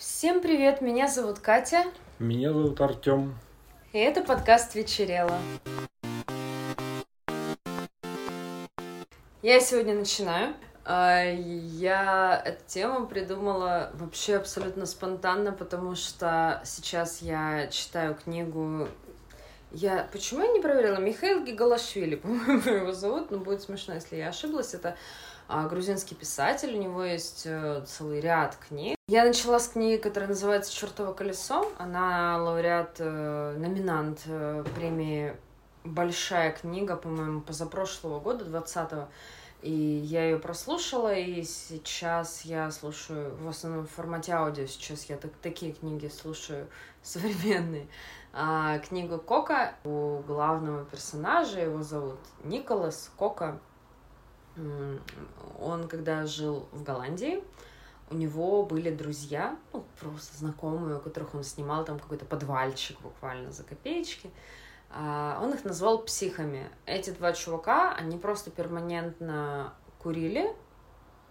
Всем привет, меня зовут Катя, Меня зовут Артем. и это подкаст «Вечерело». Я сегодня начинаю. А, Я эту тему придумала вообще абсолютно спонтанно, потому что сейчас я читаю книгу... Я... Почему я не проверила? Михаил Гигалашвили, по-моему, его зовут, но будет смешно, если я ошиблась. Это грузинский писатель, у него есть э, целый ряд книг. Я начала с книги, которая называется «Чертово колесо». Она лауреат, э, номинант э, премии «Большая книга», по-моему, позапрошлого года, 20-го. И я ее прослушала, и сейчас я слушаю в основном в формате аудио. Сейчас я так, такие книги слушаю современные. А, книгу Кока у главного персонажа, его зовут Николас Кока. Он, когда жил в Голландии, у него были друзья, ну, просто знакомые, у которых он снимал там какой-то подвальчик буквально за копеечки. А, Он их назвал психами. Эти два чувака, они просто перманентно курили,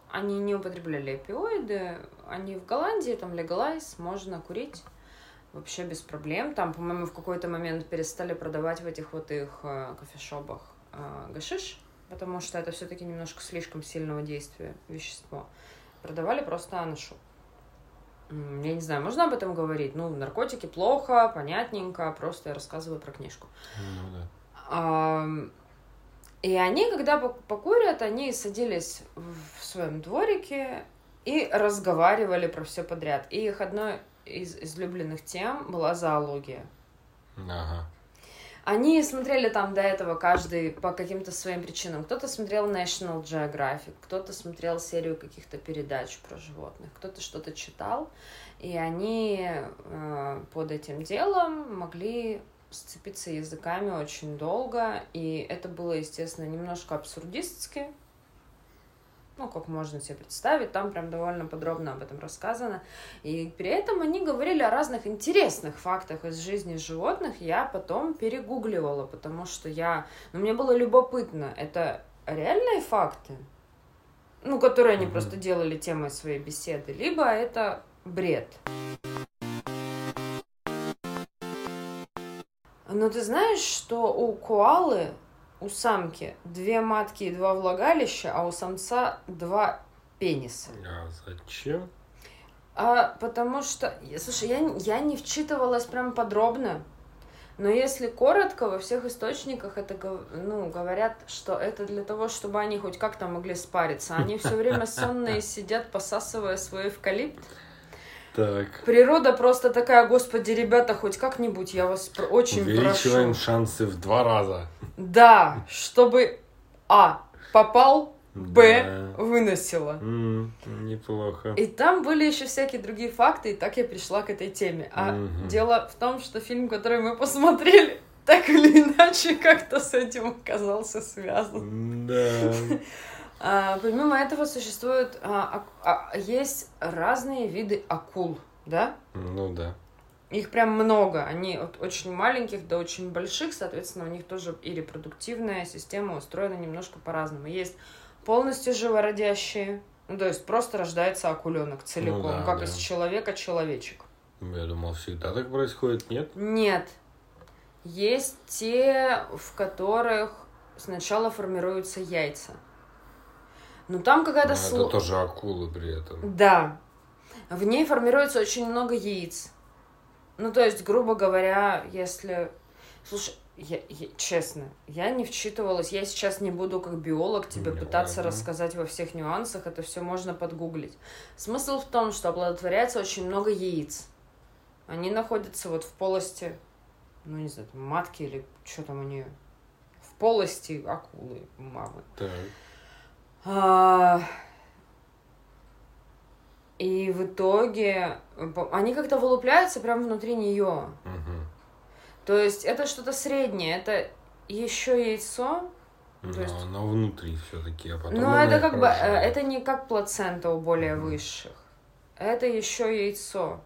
они не употребляли опиоиды, они в Голландии, там легалайз, можно курить вообще без проблем. Там, по-моему, в какой-то момент перестали продавать в этих вот их э, кофешопах э, гашиш, потому что это все-таки немножко слишком сильного действия вещество. Продавали просто анашу. М, Я не знаю, можно об этом говорить? Ну, наркотики плохо, понятненько, просто я рассказываю про книжку. Ну да. И они, когда пок- покурят, они садились в своем дворике и разговаривали про все подряд. И их одной из излюбленных тем была зоология. Ага. Они смотрели там до этого каждый по каким-то своим причинам. Кто-то смотрел National Geographic, кто-то смотрел серию каких-то передач про животных, кто-то что-то читал. И они э, под этим делом могли сцепиться языками очень долго. И это было, естественно, немножко абсурдистски. Ну, как можно себе представить, там прям довольно подробно об этом рассказано. И при этом они говорили о разных интересных фактах из жизни животных. Я потом перегугливала, потому что я... Ну, мне было любопытно, это реальные факты? Ну, которые они Мгм. просто делали темой своей беседы, либо это бред. Но ты знаешь, что у коалы, у самки, две матки и два влагалища, а у самца два пениса? А зачем? А, потому что, слушай, я, я не вчитывалась прям подробно, но если коротко, во всех источниках это, ну, говорят, что это для того, чтобы они хоть как-то могли спариться. Они все время сонные сидят, посасывая свой эвкалипт. Так. Природа просто такая, господи, ребята, хоть как-нибудь, я вас очень Увеличиваем прошу. шансы в два раза. Да, чтобы А. Попал, Б. Да. Выносила. Неплохо. И там были еще всякие другие факты, и так я пришла к этой теме. А дело в том, что фильм, который мы посмотрели, так или иначе как-то с этим оказался связан. Да. А, помимо этого существуют, а, а, есть разные виды акул, да? Ну да. Их прям много. Они от очень маленьких до очень больших, соответственно, у них тоже и репродуктивная система устроена немножко по-разному. Есть полностью живородящие, ну, то есть просто рождается акуленок целиком, да, как да. из человека человечек. Я думал, всегда так происходит, нет? Нет. Есть те, в которых сначала формируются яйца. Но там какая-то сло- это тоже акулы при этом. Да. В ней формируется очень много яиц. Ну, то есть, грубо говоря, если... Слушай, я, я- честно, я не вчитывалась. Я сейчас не буду как биолог тебе Ну, пытаться ладно. рассказать во всех нюансах. Это все можно подгуглить. Смысл в том, что оплодотворяется очень много яиц. Они находятся вот в полости, ну, не знаю, там, матки или что там у нее. В полости акулы, мамы. Так. А, И в итоге они как-то вылупляются прямо внутри нее. Мгм. То есть это что-то среднее, это еще яйцо, Но То есть- оно внутри все-таки, а потом но оно это как бы э, это не как плацента у более Мгм. высших. Это еще яйцо.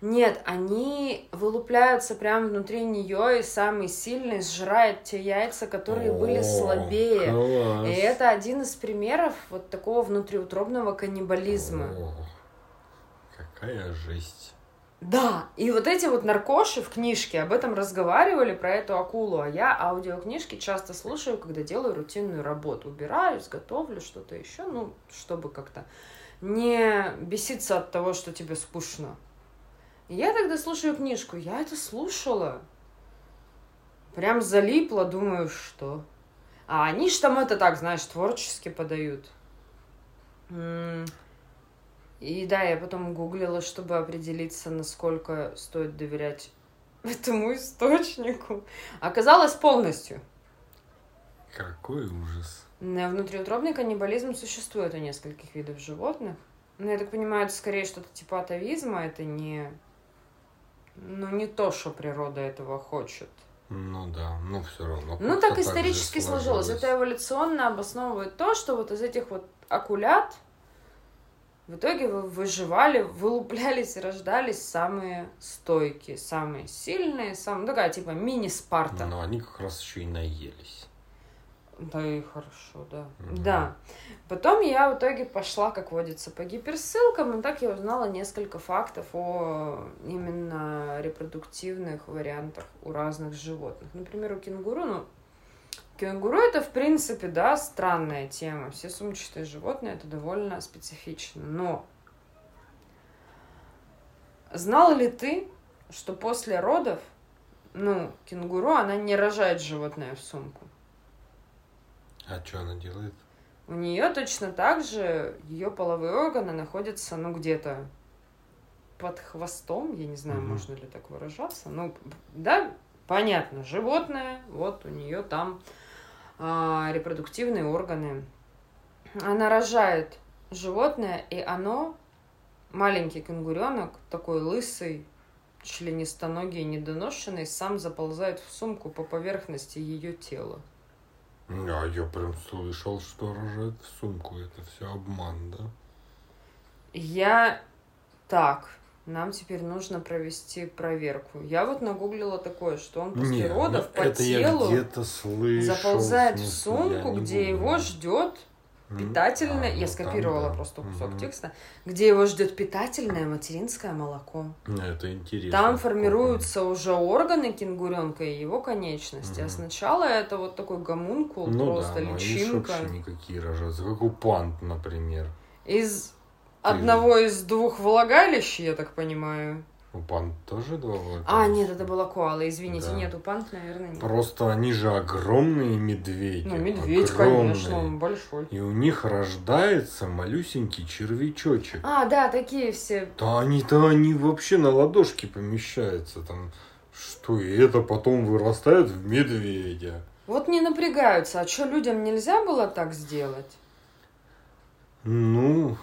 Нет, они вылупляются прямо внутри нее, и самый сильный сжирает те яйца, которые были О, слабее. класс. И это один из примеров вот такого внутриутробного каннибализма. О, Какая жесть. Да, и вот эти вот наркоши в книжке об этом разговаривали, про эту акулу, а я аудиокнижки часто слушаю, когда делаю рутинную работу. Убираюсь, готовлю что-то еще, ну, чтобы как-то не беситься от того, что тебе скучно. И я тогда слушаю книжку, я это слушала. Прям залипла, думаю, что... А они ж там это так, знаешь, творчески подают. И да, я потом гуглила, чтобы определиться, насколько стоит доверять этому источнику. Оказалось полностью. Какой ужас. На Внутриутробный каннибализм существует у нескольких видов животных. Но я так понимаю, это скорее что-то типа атовизма, это не... Ну, не то, что природа этого хочет. Ну да, ну все равно. Ну, так исторически сложилось. Это эволюционно обосновывает то, что вот из этих вот акулят в итоге вы- выживали, вылуплялись и рождались самые стойкие, самые сильные, самые... Такая типа мини-спарта. Но они как раз еще и наелись. Да и хорошо, да. Мгм. Да. Потом я в итоге пошла, как водится, по гиперссылкам, и так я узнала несколько фактов о именно репродуктивных вариантах у разных животных. Например, у кенгуру, ну, кенгуру это, в принципе, да, странная тема. Все сумчатые животные это довольно специфично. Но знал ли ты, что после родов, ну, кенгуру, она не рожает животное в сумку? А что она делает? У нее точно так же ее половые органы находятся, ну, где-то под хвостом, я не знаю, Мгм. можно ли так выражаться. Ну, да, понятно, животное, вот у нее там репродуктивные органы. Она рожает животное, и оно, маленький кенгуренок, такой лысый, членистоногий, недоношенный, сам заползает в сумку по поверхности ее тела. А я прям слышал, что рожает в сумку. Это все обман, да? Я так. Нам теперь нужно провести проверку. Я вот нагуглила такое, что он после Не, родов ну, по это я телу слышал. заползает в смысле, я сумку, где его ждет питательное. А, я ну, скопировала там да. просто кусок Мгм. текста, где его ждет питательное материнское молоко. Ну, Это интересно. Там формируются уже органы кенгуренка и его конечности. А Мгм. сначала это вот такой гомункул, Ну просто да, они ж личинка. вообще никакие рожаются. Как у панд, например. Из одного из двух влагалищ, я так понимаю. У панд тоже два влагалища? А, нет, это была коала, извините, Да. нет, у пант, наверное, нет. Просто они же огромные медведи. Ну, медведь, огромные. конечно, он большой. И у них рождается малюсенький червячочек. А, да, такие все. Да они-то они вообще на ладошки помещаются там. Что, и это потом вырастает в медведя. Вот не напрягаются. А что, людям нельзя было так сделать? Ну,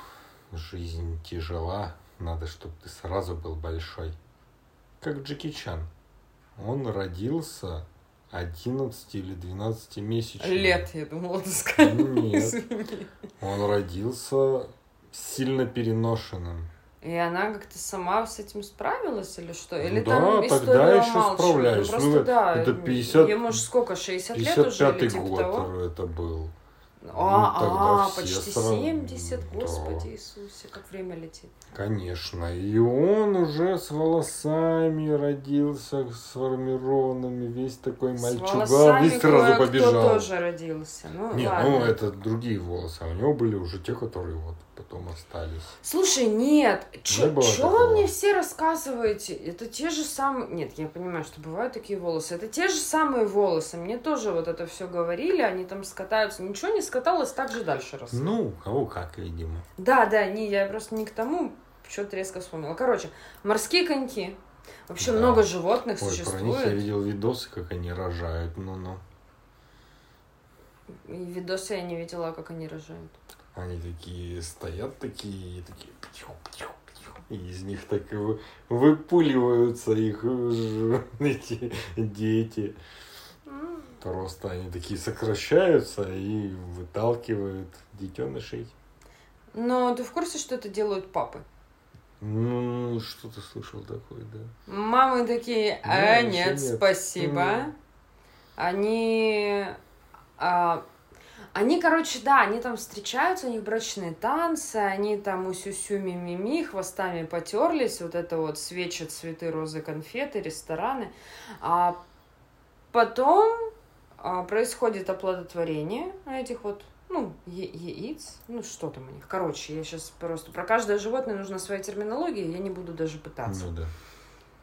жизнь тяжела. Надо, чтобы ты сразу был большой. Как Джеки Чан. Он родился 11 или 12 месячным. Лет, я думала, ты скажешь. Нет. Извини. Он родился сильно переношенным. И она как-то сама с этим справилась или что? Или Да, там тогда еще умалчивает? справлялись. Ну, просто Ну, да. это 50 Ему же сколько, 60 лет уже 55 или типа год того? это был. А, Ну, тогда а, все почти сразу- 70, Да. Господи Иисусе, как время летит. Конечно. И он уже с волосами родился, сформированными, весь такой С мальчуган, и сразу побежал. тоже родился. Ну, Не, ладно. ну это другие волосы, а у него были уже те, которые вот потом остались. Слушай, нет, Не было что такого. вы мне все рассказываете? Это те же самые... Нет, я понимаю, что бывают такие волосы. Это те же самые волосы. Мне тоже вот это все говорили, они там скатаются. Ничего не скаталось, так же дальше росло. Ну, у кого как, видимо. Да, да, не, я просто не к тому, что-то резко вспомнила. Короче, морские коньки. Вообще Да. много животных Ой, про них я существует. видел видосы, как они рожают. Ну-ну. И видосы я не видела, как они рожают. Они такие стоят такие, такие птю, птю, птю, и из них так выпуливаются их эти дети. Просто они такие сокращаются и выталкивают детенышей. Но ты в курсе, что это делают папы? Ну, что ты слышал такое, да? Мамы такие, Ну, а ещё нет, нет. спасибо. М. Они... а, Они, короче, да, они там встречаются, у них брачные танцы, они там усю-сю мимими, хвостами потерлись, вот это вот свечи, цветы, розы, конфеты, рестораны. А потом происходит оплодотворение этих вот ну, яиц, ну, что там у них. Короче, я сейчас просто... Про каждое животное нужна своя терминология, я не буду даже пытаться. Ну да.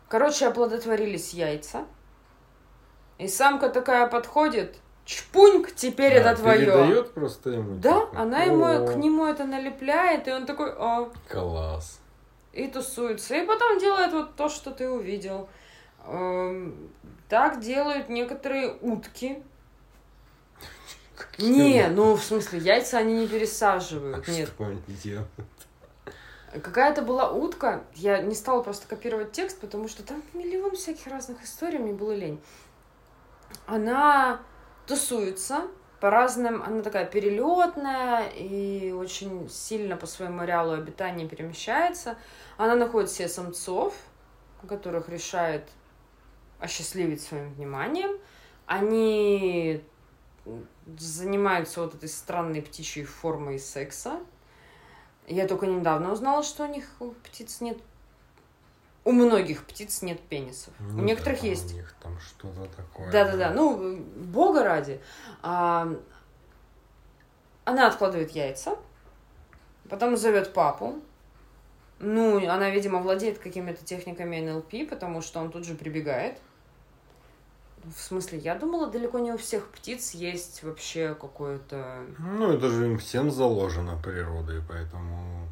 Короче, оплодотворились яйца. И самка такая подходит, чпуньк, теперь А, это твое. Передает просто ему. Да, типа, она ему «О, к нему это налепляет, и он такой, а, Класс. и тусуется. И потом делает вот то, что ты увидел. Так делают некоторые утки. Не, ну в смысле, яйца они не пересаживают. Нет, Что они делают? Какая-то была утка, я не стала просто копировать текст, потому что там миллион всяких разных историй, мне было лень. Она тусуется по разным, она такая перелетная и очень сильно по своему ареалу обитания перемещается. Она находит себе самцов, которых решает осчастливить своим вниманием. Они занимаются вот этой странной птичьей формой секса. Я только недавно узнала, что у них у птиц нет... У многих птиц нет пенисов. Ну у некоторых да, есть. У них там что-то такое. Да-да-да, ну, бога ради. А, она откладывает яйца, потом зовет папу. Ну, она, видимо, владеет какими-то техниками НЛП, потому что он тут же прибегает. В смысле, я думала, далеко не у всех птиц есть вообще какое-то... Ну, это же им всем заложено природой, поэтому...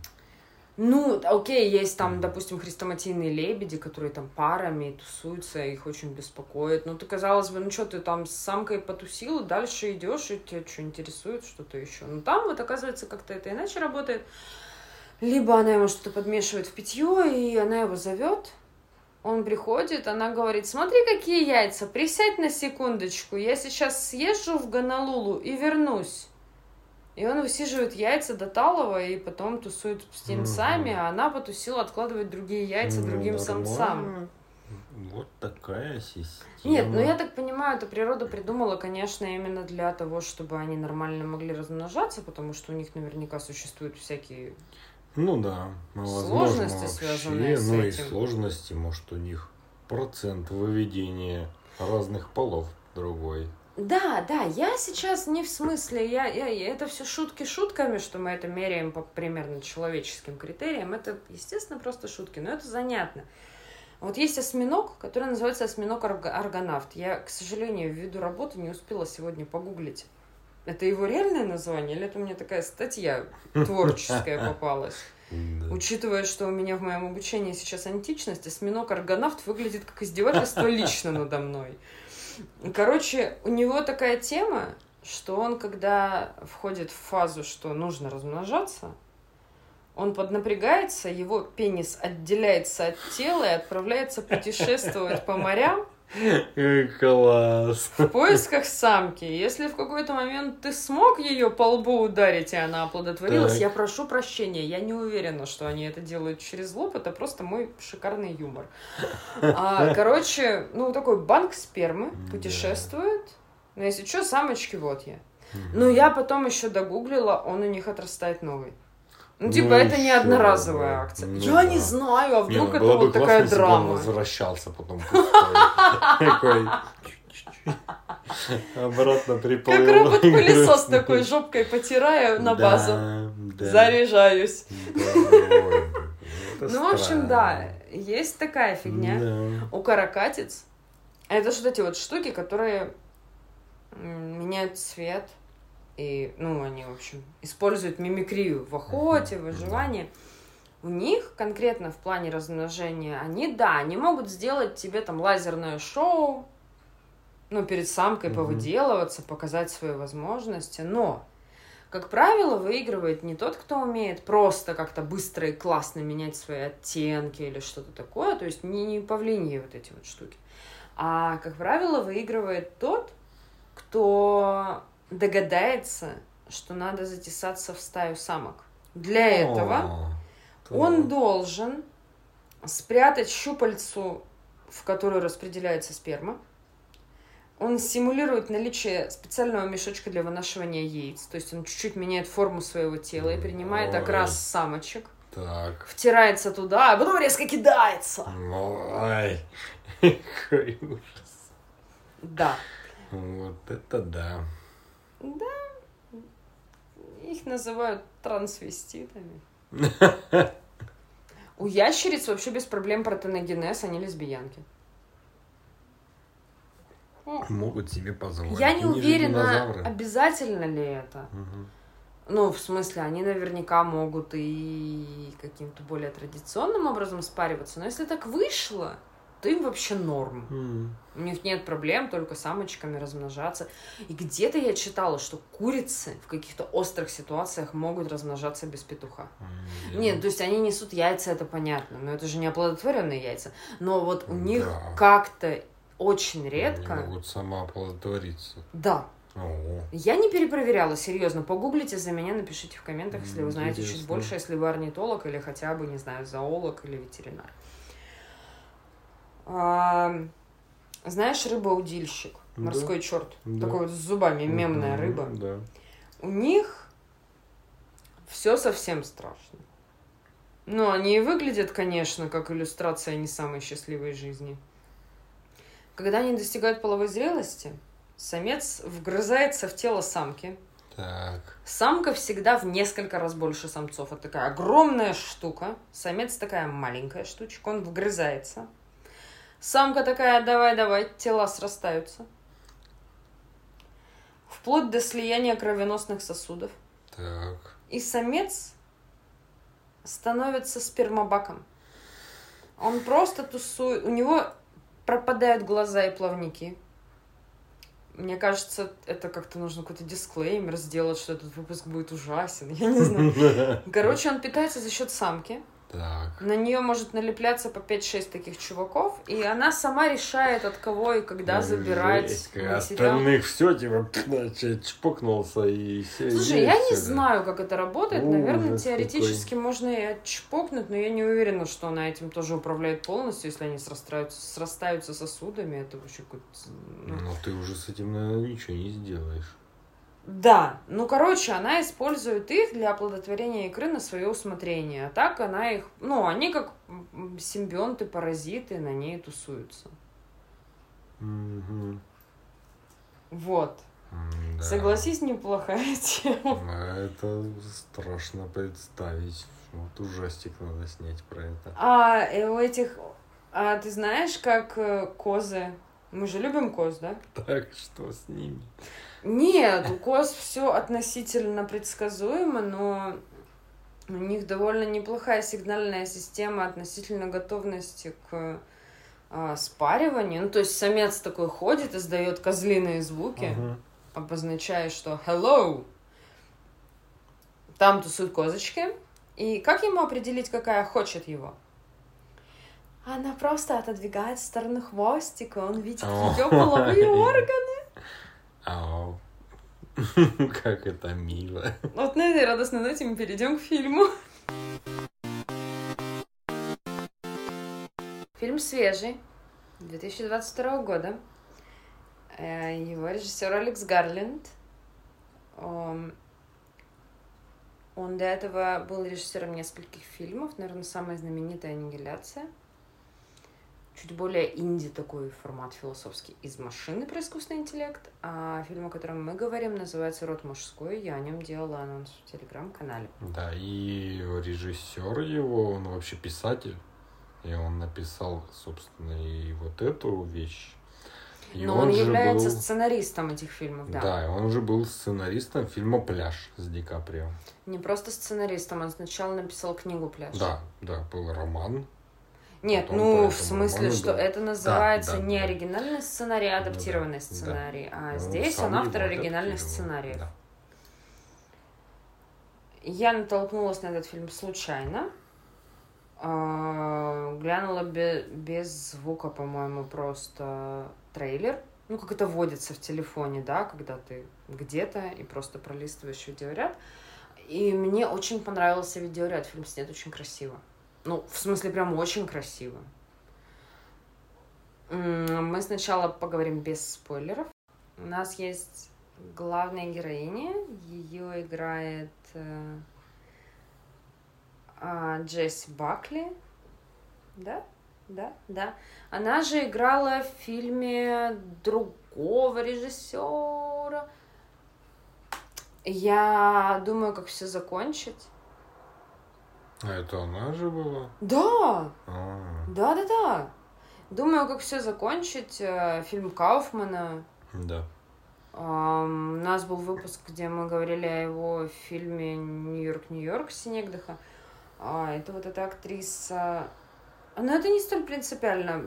Ну, окей, есть там, допустим, хрестоматийные лебеди, которые там парами тусуются, их очень беспокоит. Ну, ты, казалось бы, ну что, ты там с самкой потусил, дальше идешь, и тебя что, интересует что-то еще. Ну, там вот, оказывается, как-то это иначе работает. Либо она ему что-то подмешивает в питье, и она его зовет. Он приходит, она говорит, смотри, какие яйца, присядь на секундочку, я сейчас съезжу в Гонолулу и вернусь. И он высиживает яйца до талого и потом тусует с Мгм. а она потусила откладывать другие яйца ну, другим нормально. самцам. Вот такая система. Нет, ну я так понимаю, это природа придумала, конечно, именно для того, чтобы они нормально могли размножаться, потому что у них наверняка существуют всякие... Ну да, ну, Сложности, возможно, связанные вообще, с ну и этим. сложности, может, у них процент выведения разных полов другой. Да, да, я сейчас не в смысле, я, я, это все шутки шутками, что мы это меряем по примерно человеческим критериям. Это, естественно, просто шутки, но это занятно. Вот есть осьминог, который называется осьминог арго- аргонавт. Я, к сожалению, ввиду работы не успела сегодня погуглить. Это его реальное название или это мне такая статья творческая попалась? Учитывая, что у меня в моем обучении сейчас античность, осьминог аргонавт выглядит как издевательство лично надо мной. Короче, у него такая тема, что он, когда входит в фазу, что нужно размножаться, он поднапрягается, его пенис отделяется от тела и отправляется путешествовать по морям Класс. в поисках самки. Если в какой-то момент ты смог ее по лбу ударить, и она оплодотворилась, Так. я прошу прощения. Я не уверена, что они это делают через лоб. Это просто мой шикарный юмор. А, короче, ну, такой банк спермы путешествует. Но если что, самочки вот я. Мгм. Ну, я потом еще догуглила, он у них отрастает новый. Ну, Ну, типа, это не одноразовая бы. акция. Ну я да. не знаю, а Не, вдруг ну, это было бы вот такая классно, если бы он драма. возвращался потом. Такой. Обратно приплыл. Как робот-пылесос такой, жопкой потираю на базу. Заряжаюсь. Ну, в общем, да, есть такая фигня. У каракатиц это же вот эти вот штуки, которые меняют цвет. И, ну, они, в общем, используют мимикрию в охоте, в выживании. У них конкретно в плане размножения, они, да, они могут сделать тебе там лазерное шоу, ну, перед самкой Мгм. повыделываться, показать свои возможности, но, как правило, выигрывает не тот, кто умеет просто как-то быстро и классно менять свои оттенки или что-то такое, то есть не, не павлиньи вот эти вот штуки, а, как правило, выигрывает тот, кто догадается, что надо затесаться в стаю самок. Для этого О, он должен спрятать щупальцу, в которую распределяется сперма, Он симулирует наличие специального мешочка для вынашивания яиц. То есть он чуть-чуть меняет форму своего тела и принимает Ой. окрас самочек. Так. Втирается туда, а потом резко кидается. Ой. Какой ужас. Да. Вот это да. Их называют трансвеститами. У ящериц вообще без проблем протоногенез, они лесбиянки. Могут себе позволить. Я не Они уверена, обязательно ли это. Мгм. Ну, в смысле, они наверняка могут и каким-то более традиционным образом спариваться, но если так вышло, им вообще норм. М. У них нет проблем только самочками размножаться. И где-то я читала, что курицы в каких-то острых ситуациях могут размножаться без петуха. М, Нет, то есть они несут яйца, это понятно, но это же не оплодотворенные яйца. Но вот у них Да. как-то очень Они редко. могут самооплодотвориться. Да. О, Я не перепроверяла, серьезно. Погуглите за меня, напишите в комментах, если вы знаете чуть Интересно. больше, если вы орнитолог или хотя бы, не знаю, зоолог или ветеринар. А, знаешь, рыба-удильщик, Да. морской черт, Да. такой вот с зубами, мемная рыба. Да. У них все совсем страшно. Ну, они и выглядят, конечно, как иллюстрация не самой счастливой жизни. Когда они достигают половой зрелости, самец вгрызается в тело самки. Так. Самка всегда в несколько раз больше самцов. Это такая огромная штука. Самец такая маленькая штучка. Он вгрызается. Самка такая, давай-давай, тела срастаются. Вплоть до слияния кровеносных сосудов. Так. И самец становится спермобаком. Он просто тусует. У него пропадают глаза и плавники. Мне кажется, это как-то нужно какой-то дисклеймер сделать, что этот выпуск будет ужасен. Я не знаю. Короче, он питается за счет самки. Так. На нее может налепляться по 5-6 таких чуваков, и она сама решает, от кого и когда забирать Жесть, как материал. Остальных все, типа, чпокнулся и все. Слушай, я не знаю, как это работает. Ужас Наверное, теоретически какой. можно и отчпокнуть, но я не уверена, что она этим тоже управляет полностью, если они срастаются, срастаются сосудами. Это вообще какой-то... ну, Ну, ты уже с этим, наверное, ничего не сделаешь. Да, ну, короче, она использует их для оплодотворения икры на свое усмотрение. А так она их... Ну, они как симбионты, паразиты на ней тусуются. Мгм. Вот. Да. Согласись, неплохая тема. Это страшно представить. Вот ужастик надо снять про это. А э, у этих... А ты знаешь, как э, козы... Мы же любим коз, да? Так, что с ними? Нет, у коз все относительно предсказуемо, но у них довольно неплохая сигнальная система относительно готовности к а, спариванию. Ну, то есть самец такой ходит, издает козлиные звуки, Ага. обозначая, что hello. Там тусуют козочки. И как ему определить, какая хочет его? Она просто отодвигает в сторону хвостика, он видит ее половые органы. Ау. Как это мило. Вот на этой радостной ноте мы перейдем к фильму. Фильм свежий, 2022 года. Э, Его режиссер Алекс Гарленд. Он до этого был режиссером нескольких фильмов. Наверное, самая знаменитая «Аннигиляция». Чуть более инди такой формат философский из машины про искусственный интеллект. А фильм, о котором мы говорим, называется «Род мужской». Я о нем делала анонс в телеграм-канале. Да, и режиссер его, он вообще писатель. И он написал, собственно, и вот эту вещь. И Но он, же является был- сценаристом этих фильмов, да. Да, он же был сценаристом фильма «Пляж» с Ди Каприо. Не просто сценаристом, он сначала написал книгу «Пляж». Да, да, был роман. Нет, Потом ну, в смысле, что да. это называется Да, да, не да. оригинальный сценарий, а Ну да, адаптированный да. сценарий. А Он здесь он автор оригинальных сценариев. да. Я натолкнулась на этот фильм случайно. А, Глянула бе- без звука, по-моему, просто трейлер. Ну, как это водится в телефоне, да, когда ты где-то и просто пролистываешь видеоряд. И мне очень понравился видеоряд. Фильм снят очень красиво. Ну, в смысле, прям очень красиво. Мы сначала поговорим без спойлеров. У нас есть главная героиня. Ее играет э, а, Джесси Бакли. Да? Да, да. Она же играла в фильме другого режиссера. Я думаю, как все закончить. А это она же была? Да! А, Да, да, да. Думаю, как все закончить. э, Фильм Кауфмана. да. Ам, У нас был выпуск, где мы говорили о его фильме Нью-Йорк, Нью-Йорк Синегдаха. А, это вот эта актриса. Но это не столь принципиально.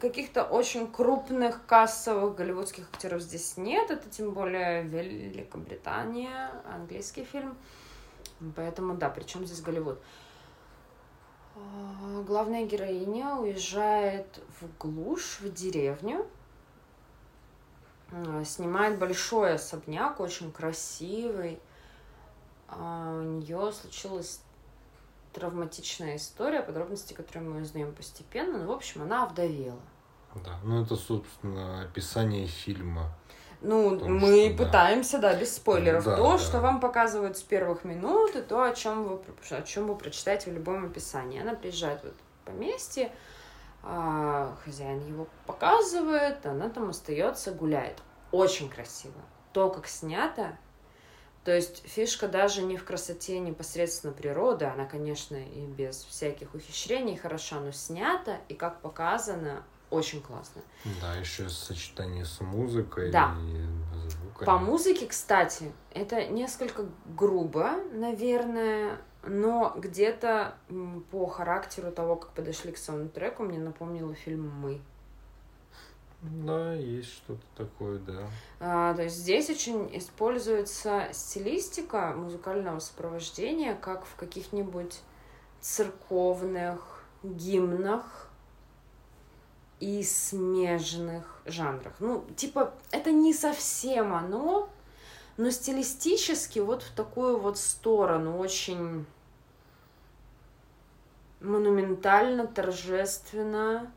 Каких-то очень крупных кассовых голливудских актеров здесь нет. Это тем более Великобритания, английский фильм. Поэтому да, причем здесь Голливуд. А, Главная героиня уезжает в глушь, в деревню, а, снимает большой особняк, очень красивый. А У нее случилась травматичная история, подробности, которые мы узнаем постепенно. Ну, в общем, она овдовела. Да. Ну, это, собственно, описание фильма. Ну, Потому мы что, да. пытаемся, да, без спойлеров. Да, то, да. что вам показывают с первых минут, и то, о чем вы, о чем вы прочитаете в любом описании. Она приезжает в это поместье, а, хозяин его показывает, она там остается, гуляет. Очень красиво. То, как снято, то есть фишка даже не в красоте непосредственно природы, она, конечно, и без всяких ухищрений хороша, но снята и как показано, очень классно. Да, еще сочетание с музыкой Да. и звуками. По музыке, кстати, это несколько грубо, наверное, но где-то по характеру того, как подошли к саундтреку, мне напомнило фильм «Мы». Да, есть что-то такое, да. А, то есть здесь очень используется стилистика музыкального сопровождения, как в каких-нибудь церковных гимнах и смежных жанрах. Ну, типа, это не совсем оно, но стилистически вот в такую вот сторону очень монументально, торжественно,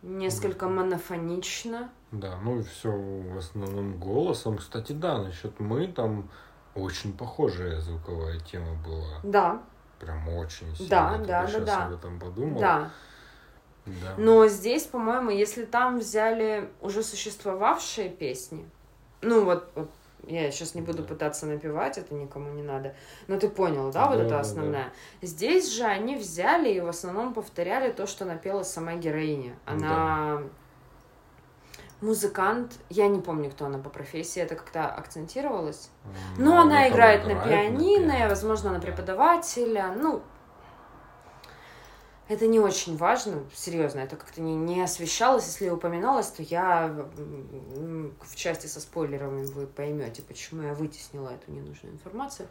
несколько монофонично. Да, ну и все в основном голосом. Кстати, да, насчет мы там очень похожая звуковая тема была. Да, Прям очень сильно. Да, Я да, да, да. об этом подумал. да. Да. Но здесь, по-моему, если там взяли уже существовавшие песни, ну вот, вот я сейчас не буду Да. пытаться напевать, это никому не надо. Но ты понял, да, вот Да, это да, да. основная. Здесь же они взяли и в основном повторяли то, что напела сама героиня. Она музыкант, я не помню, кто она по профессии, это как-то акцентировалось. М, Ну, она играет на пианино, пианино, возможно, она да. преподавателя. Ну, это не очень важно, серьезно, это как-то не, не освещалось. Если упоминалось, то я в части со спойлерами вы поймете, почему я вытеснила эту ненужную информацию.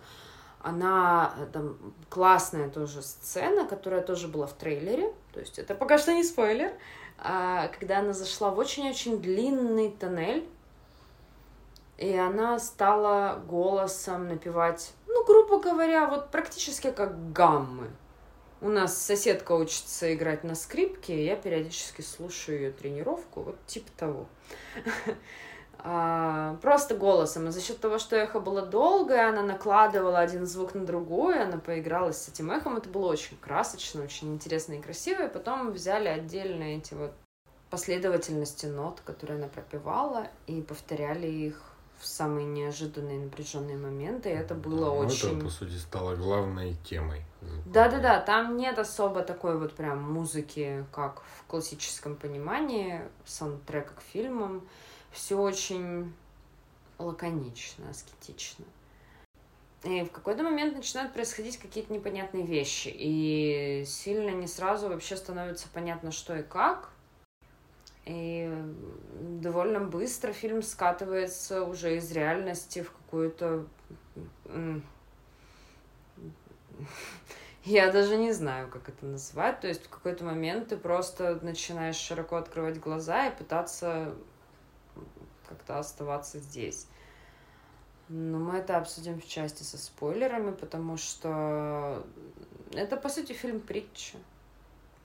Она э, там классная тоже сцена, которая тоже была в трейлере. То есть это пока что не спойлер. А, когда она зашла в очень-очень длинный тоннель, и она стала голосом напевать, ну, грубо говоря, вот практически как гаммы. У нас соседка учится играть на скрипке, и я периодически слушаю ее тренировку, вот типа того. А, Просто голосом. И за счет того, что эхо было долгое, она накладывала один звук на другой, она поигралась с этим эхом. Это было очень красочно, очень интересно и красиво. И потом взяли отдельно эти вот последовательности нот, которые она пропевала, и повторяли их в самые неожиданные напряженные моменты. И это было ну, очень... Это, по сути, стало главной темой. Да-да-да, там нет особо такой вот прям музыки, как в классическом понимании, саундтрека к фильмам. Все очень лаконично, аскетично. И в какой-то момент начинают происходить какие-то непонятные вещи. И сильно не сразу вообще становится понятно, что и как. И довольно быстро фильм скатывается уже из реальности в какую-то... Я даже не знаю, как это назвать. То есть в какой-то момент ты просто начинаешь широко открывать глаза и пытаться как-то оставаться здесь. Но мы это обсудим в части со спойлерами, потому что это, по сути, фильм притча.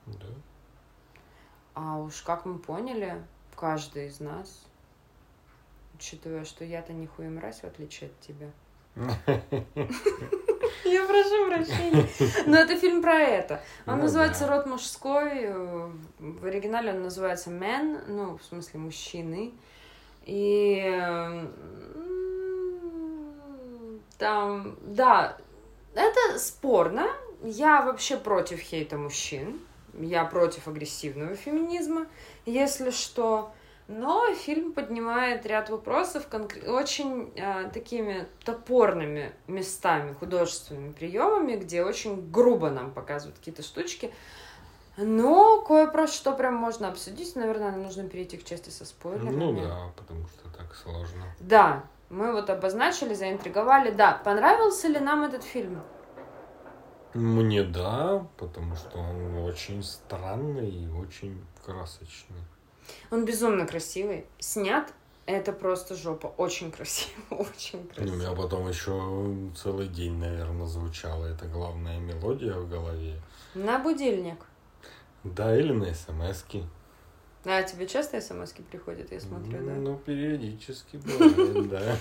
Да. А уж как мы поняли, каждый из нас, учитывая, что я-то нихуя мразь, в отличие от тебя. Я прошу прощения. Но это фильм про это. Он ну, называется да. «Род мужской». В оригинале он называется «Man», ну, в смысле, мужчины. И там, да, это спорно. Я вообще против хейта мужчин. Я против агрессивного феминизма, если что. Но фильм поднимает ряд вопросов конкр... очень э, такими топорными местами, художественными приемами, где очень грубо нам показывают какие-то штучки. Но кое про что прям можно обсудить. Наверное, нужно перейти к части со спойлерами. Ну да, потому что так сложно. Да, мы вот обозначили, заинтриговали. Да, понравился ли нам этот фильм? Мне да, потому что он очень странный и очень красочный. Он безумно красивый. Снят это просто жопа. Очень красиво, очень красиво. У меня потом еще целый день, наверное, звучала эта главная мелодия в голове. На будильник. Да, или на смс-ки. А тебе часто смс приходят, я смотрю, да? Ну, периодически бывает, да.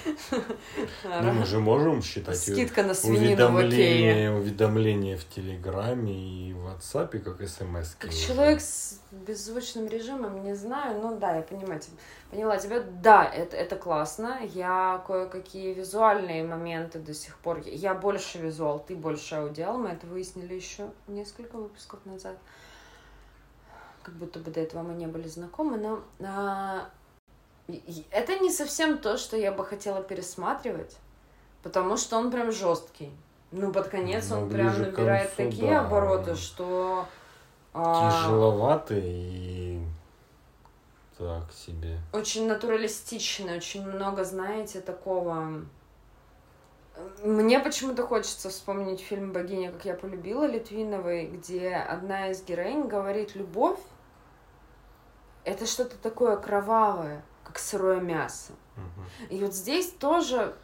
Ну, мы же можем считать Скидка на уведомления, уведомления в Телеграме и в WhatsApp, как смс Как человек с беззвучным режимом, не знаю, ну да, я понимаю, поняла тебя. Да, это, это классно. Я кое-какие визуальные моменты до сих пор... Я больше визуал, ты больше аудиал. Мы это выяснили еще несколько выпусков назад как будто бы до этого мы не были знакомы, но а, это не совсем то, что я бы хотела пересматривать, потому что он прям жесткий. Ну, под конец ну, он прям набирает концу, такие да. обороты, что... А, Тяжеловатый и так себе. Очень натуралистичный, очень много, знаете, такого... Мне почему-то хочется вспомнить фильм «Богиня, как я полюбила» Литвиновой, где одна из героинь говорит «любовь это что-то такое кровавое, как сырое мясо. Угу. И вот здесь тоже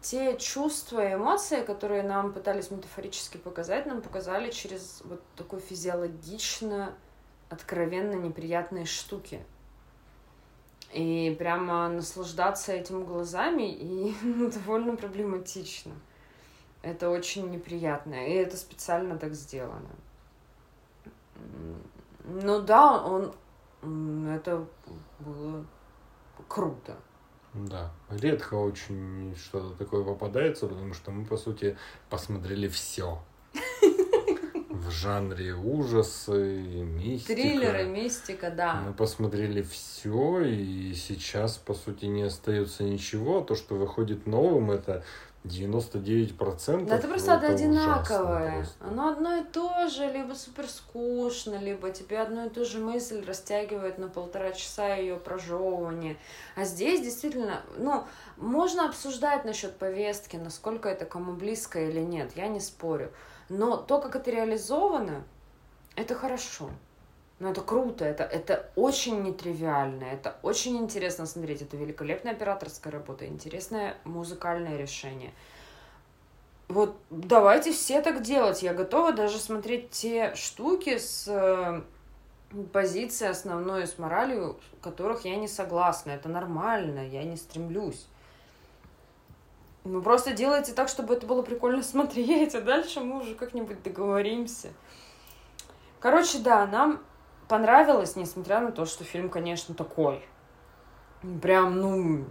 те чувства и эмоции, которые нам пытались метафорически показать, нам показали через вот такой физиологично, откровенно неприятные штуки. И прямо наслаждаться этим глазами и ну, довольно проблематично. Это очень неприятно. И это специально так сделано. Ну да, он это было круто. Да, редко очень что-то такое попадается, потому что мы, по сути, посмотрели все. В жанре ужасы, мистика. Триллеры, мистика, да. Мы посмотрели все, и сейчас, по сути, не остается ничего. То, что выходит новым, это 99% Да это просто это одинаковое. Просто. Оно одно и то же, либо супер скучно, либо тебе одну и ту же мысль растягивает на полтора часа ее прожевывания. А здесь действительно, ну, можно обсуждать насчет повестки, насколько это кому близко или нет, я не спорю. Но то, как это реализовано, это хорошо. Ну, это круто, это, это очень нетривиально, это очень интересно смотреть, это великолепная операторская работа, интересное музыкальное решение. Вот давайте все так делать. Я готова даже смотреть те штуки с э, позиции основной, с моралью, которых я не согласна. Это нормально, я не стремлюсь. Ну, просто делайте так, чтобы это было прикольно смотреть, а дальше мы уже как-нибудь договоримся. Короче, да, нам понравилось, несмотря на то, что фильм, конечно, такой. Прям, ну,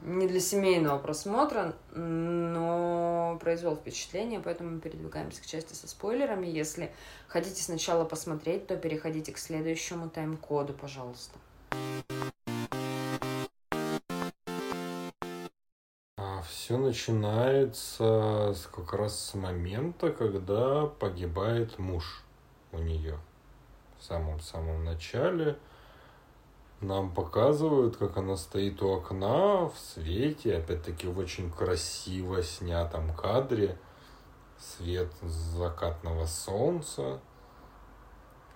не для семейного просмотра, но произвел впечатление, поэтому мы передвигаемся к части со спойлерами. Если хотите сначала посмотреть, то переходите к следующему тайм-коду, пожалуйста. Все начинается с, как раз с момента, когда погибает муж у нее в самом-самом начале нам показывают, как она стоит у окна в свете, опять-таки в очень красиво снятом кадре, свет закатного солнца.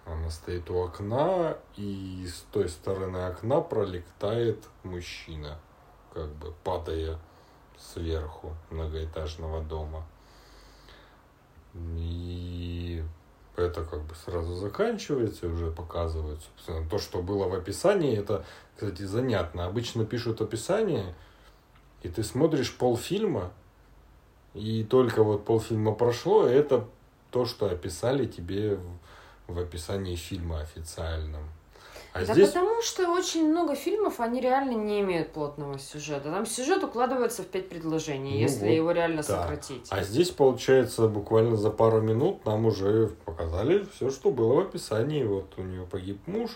Она стоит у окна, и с той стороны окна пролетает мужчина, как бы падая сверху многоэтажного дома. И это как бы сразу заканчивается и уже показывают, собственно, то, что было в описании, это, кстати, занятно. Обычно пишут описание, и ты смотришь полфильма, и только вот полфильма прошло, и это то, что описали тебе в, в описании фильма официальном. А да здесь... потому что очень много фильмов, они реально не имеют плотного сюжета. Там сюжет укладывается в пять предложений, ну если вот, его реально да. сократить. А здесь, получается, буквально за пару минут нам уже показали все, что было в описании. Вот у нее погиб муж,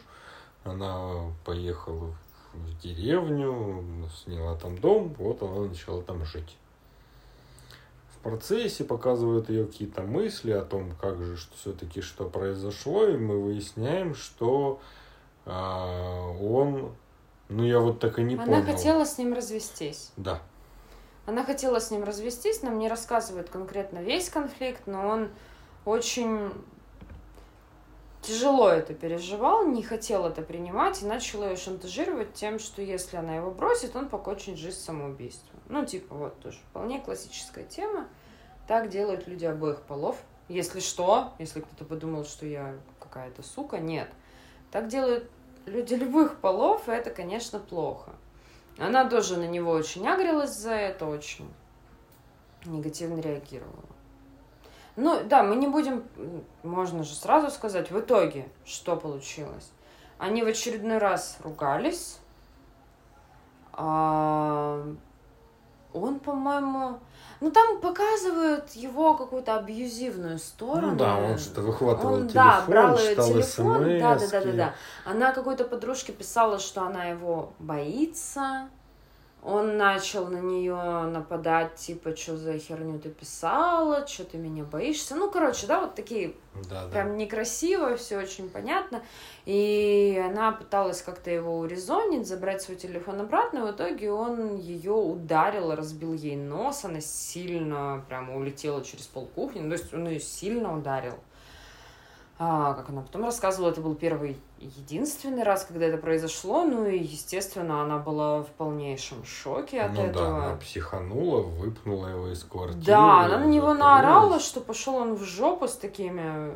она поехала в деревню, сняла там дом, вот она начала там жить. В процессе показывают ее какие-то мысли о том, как же все-таки что произошло, и мы выясняем, что а, он, ну я вот так и не Она понял. Она хотела с ним развестись. Да. Она хотела с ним развестись, нам не рассказывают конкретно весь конфликт, но он очень тяжело это переживал, не хотел это принимать и начал ее шантажировать тем, что если она его бросит, он покончит жизнь самоубийством. Ну, типа, вот тоже вполне классическая тема. Так делают люди обоих полов. Если что, если кто-то подумал, что я какая-то сука, нет. Так делают люди любых полов, и это, конечно, плохо. Она тоже на него очень агрилась за это, очень негативно реагировала. Ну, да, мы не будем, можно же сразу сказать, в итоге, что получилось. Они в очередной раз ругались. А он, по-моему, ну, там показывают его какую-то абьюзивную сторону. Ну да, он что-то выхватывал он, телефон, да, брал ее читал телефон. Да, да, да, да, да. Она какой-то подружке писала, что она его боится он начал на нее нападать, типа, что за херню ты писала, что ты меня боишься. Ну, короче, да, вот такие да, прям да. некрасиво, все очень понятно. И она пыталась как-то его урезонить, забрать свой телефон обратно, и в итоге он ее ударил, разбил ей нос, она сильно прямо улетела через полкухни, ну, то есть он ее сильно ударил. А, как она потом рассказывала, это был первый единственный раз, когда это произошло, ну и, естественно, она была в полнейшем шоке от ну, этого. Да, она психанула, выпнула его из квартиры. Да, она на него наорала, что пошел он в жопу с такими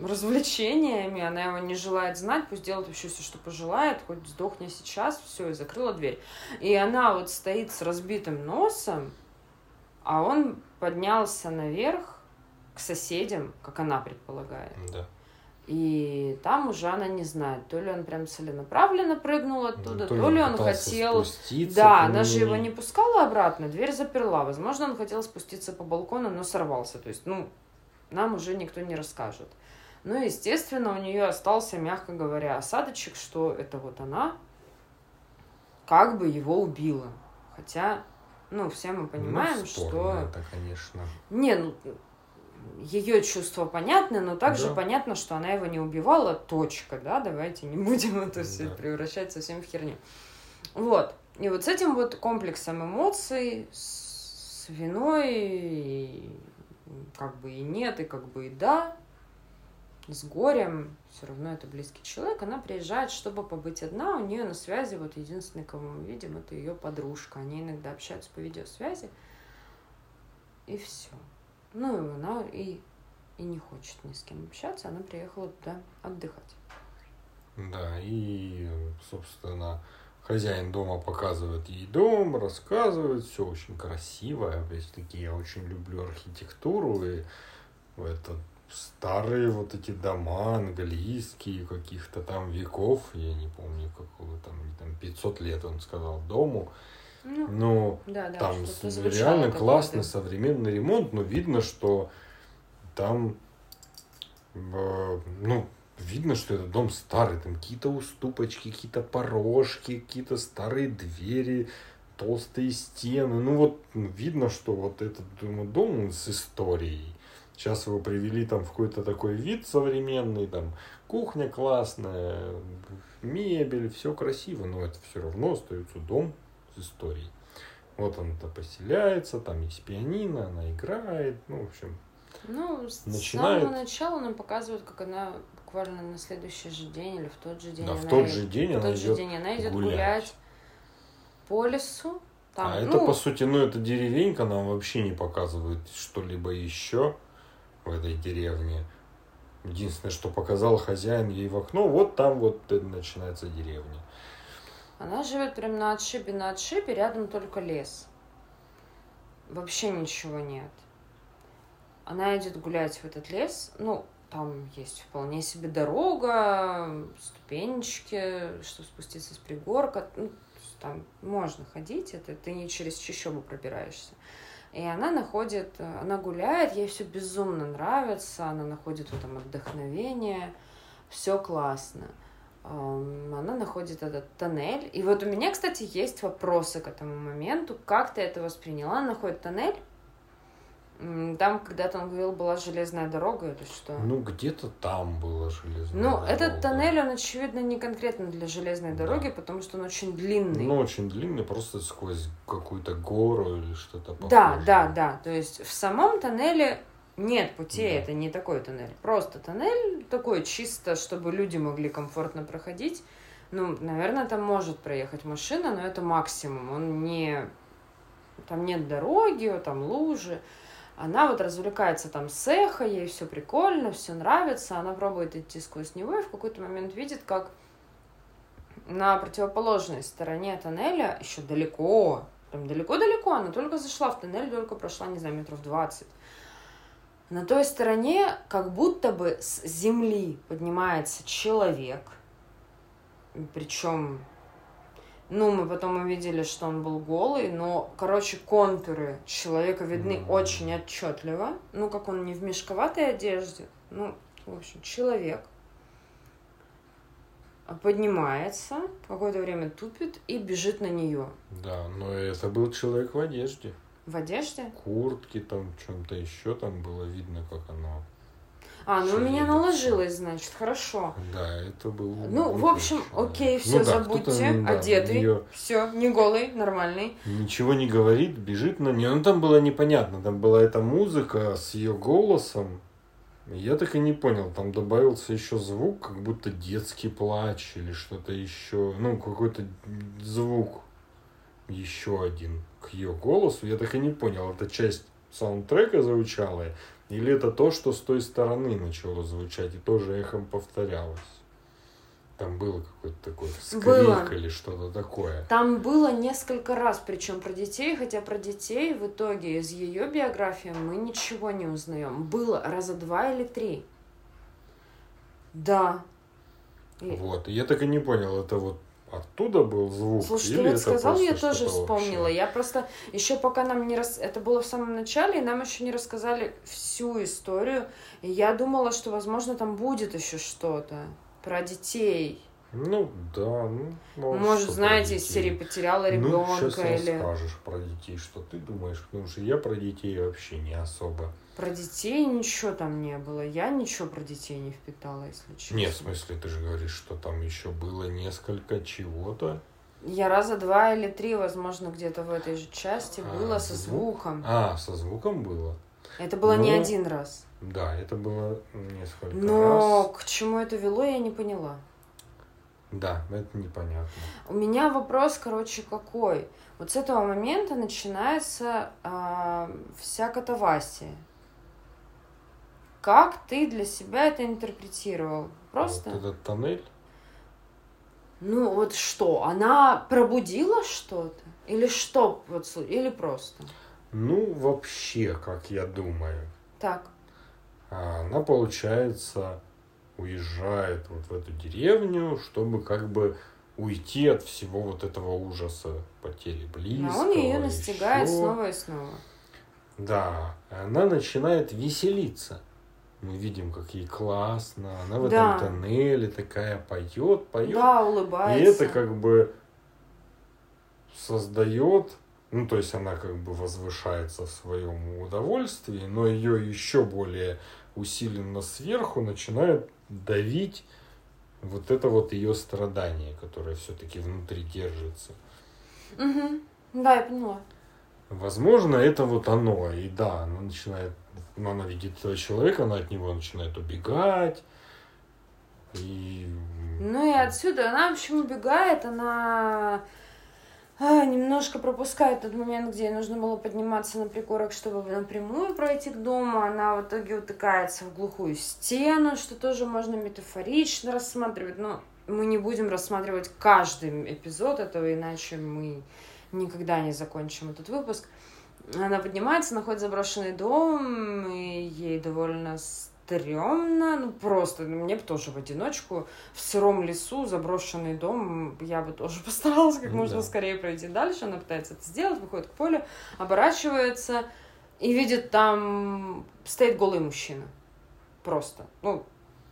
развлечениями, она его не желает знать, пусть делает вообще все, что пожелает, хоть сдохни сейчас, все, и закрыла дверь. И она вот стоит с разбитым носом, а он поднялся наверх к соседям, как она предполагает. Да. И там уже она не знает, то ли он прям целенаправленно прыгнул оттуда, ну, то, то ли он хотел... Да, она же его не пускала обратно, дверь заперла. Возможно, он хотел спуститься по балкону, но сорвался. То есть, ну, нам уже никто не расскажет. Ну, естественно, у нее остался, мягко говоря, осадочек, что это вот она как бы его убила. Хотя, ну, все мы понимаем, ну, что... это, конечно. Не, ну, ее чувства понятны, но также да. понятно, что она его не убивала, точка, да, давайте не будем это все да. превращать совсем в херню. Вот. И вот с этим вот комплексом эмоций, с виной, и как бы и нет, и как бы и да, с горем, все равно это близкий человек, она приезжает, чтобы побыть одна, у нее на связи, вот единственный, кого мы видим, это ее подружка, они иногда общаются по видеосвязи, и все. Ну, и она и, и не хочет ни с кем общаться, она приехала туда отдыхать. Да, и, собственно, хозяин дома показывает ей дом, рассказывает, все очень красиво. Опять-таки, я очень люблю архитектуру, и это старые вот эти дома английские, каких-то там веков, я не помню, какого там, там 500 лет он сказал, дому. Ну, но да, да, там реально классный современный ремонт, но видно, что там, э, ну, видно, что этот дом старый, там какие-то уступочки, какие-то порожки, какие-то старые двери, толстые стены. Ну вот видно, что вот этот думаю, дом с историей. Сейчас его привели там в какой-то такой вид современный, там кухня классная, мебель, все красиво, но это все равно остается дом историй. Вот он-то поселяется, там есть пианино, она играет, ну, в общем. Ну, с начинает... самого начала нам показывают, как она буквально на следующий же день или в тот же день. Да, в тот же день в она тот идет, день она идет гулять. гулять по лесу. Там, а ну... это, по сути, ну, это деревенька, нам вообще не показывает что-либо еще в этой деревне. Единственное, что показал хозяин ей в окно, вот там вот начинается деревня. Она живет прям на отшибе, на отшибе, рядом только лес. Вообще ничего нет. Она идет гулять в этот лес, ну, там есть вполне себе дорога, ступенечки, чтобы спуститься с пригорка. Ну, там можно ходить, это ты не через чащобу пробираешься. И она находит, она гуляет, ей все безумно нравится, она находит в этом отдохновение, все классно. Она находит этот тоннель. И вот у меня, кстати, есть вопросы к этому моменту. Как ты это восприняла? Она находит тоннель, там когда-то он говорил, была железная дорога или что? Ну, где-то там была железная ну, дорога. Ну, этот тоннель, он, очевидно, не конкретно для железной дороги, да. потому что он очень длинный. Ну, очень длинный, просто сквозь какую-то гору или что-то похожее. Да, да, да. То есть в самом тоннеле нет путей, да. это не такой тоннель. Просто тоннель такой чисто, чтобы люди могли комфортно проходить. Ну, наверное, там может проехать машина, но это максимум. Он не... Там нет дороги, там лужи. Она вот развлекается там с эхо, ей все прикольно, все нравится, она пробует идти сквозь него и в какой-то момент видит, как на противоположной стороне тоннеля, еще далеко, там далеко-далеко, она только зашла в тоннель, только прошла, не знаю, метров 20. На той стороне как будто бы с земли поднимается человек, причем ну, мы потом увидели, что он был голый, но, короче, контуры человека видны mm-hmm. очень отчетливо. Ну, как он не в мешковатой одежде. Ну, в общем, человек поднимается, какое-то время тупит и бежит на нее. Да, но это был человек в одежде. В одежде? Куртки там, чем-то еще там было видно, как оно а, ну у меня наложилось, значит, хорошо. Да, это был. Ну, в общем, окей, все, ну, да, забудьте, да, одетый, нее... все, не голый, нормальный. Ничего не говорит, бежит на нее. Ну, там было непонятно, там была эта музыка с ее голосом. Я так и не понял, там добавился еще звук, как будто детский плач или что-то еще, ну, какой-то звук еще один к ее голосу. Я так и не понял, это часть саундтрека звучала или это то, что с той стороны начало звучать и тоже эхом повторялось? Там было какой-то такой скрик было. или что-то такое. Там было несколько раз, причем про детей, хотя про детей в итоге из ее биографии мы ничего не узнаем. Было раза два или три. Да. Вот. Я так и не понял, это вот оттуда был звук? Слушай, ты вот сказал, я тоже вспомнила. Вообще? Я просто еще пока нам не рас... Это было в самом начале, и нам еще не рассказали всю историю. И я думала, что, возможно, там будет еще что-то про детей. Ну да, ну может, может знаете, из серии потеряла ребенка ну, сейчас или. скажешь про детей, что ты думаешь, потому что я про детей вообще не особо. Про детей ничего там не было. Я ничего про детей не впитала, если честно. Нет, в смысле, ты же говоришь, что там еще было несколько чего-то. Я раза два или три, возможно, где-то в этой же части а, было со звук? звуком. А, со звуком было. Это было Но... не один раз. Да, это было несколько Но раз. к чему это вело, я не поняла. Да, это непонятно. У меня вопрос, короче, какой? Вот с этого момента начинается э, вся катавасия. Как ты для себя это интерпретировал? Просто? Вот этот тоннель? Ну вот что, она пробудила что-то? Или что? Вот, или просто? Ну, вообще, как я думаю. Так. Она, получается, уезжает вот в эту деревню, чтобы как бы уйти от всего вот этого ужаса потери близкого. А он ее настигает еще. снова и снова. Да, она начинает веселиться мы видим, как ей классно, она в да. этом тоннеле такая поет, поет. Да, улыбается. И это как бы создает, ну то есть она как бы возвышается в своем удовольствии, но ее еще более усиленно сверху начинает давить вот это вот ее страдание, которое все-таки внутри держится. Угу. Да, я поняла. Возможно, это вот оно. И да, она начинает, ну, она видит человека, она от него начинает убегать. И... Ну и отсюда она, в общем, убегает, она а, немножко пропускает тот момент, где ей нужно было подниматься на пригорок, чтобы напрямую пройти к дому. Она в итоге утыкается в глухую стену, что тоже можно метафорично рассматривать. Но мы не будем рассматривать каждый эпизод этого, иначе мы никогда не закончим этот выпуск. Она поднимается, находит заброшенный дом, и ей довольно стрёмно, ну просто, ну, мне бы тоже в одиночку, в сыром лесу, заброшенный дом, я бы тоже постаралась как ну, можно да. скорее пройти дальше, она пытается это сделать, выходит к полю, оборачивается и видит там стоит голый мужчина, просто, ну,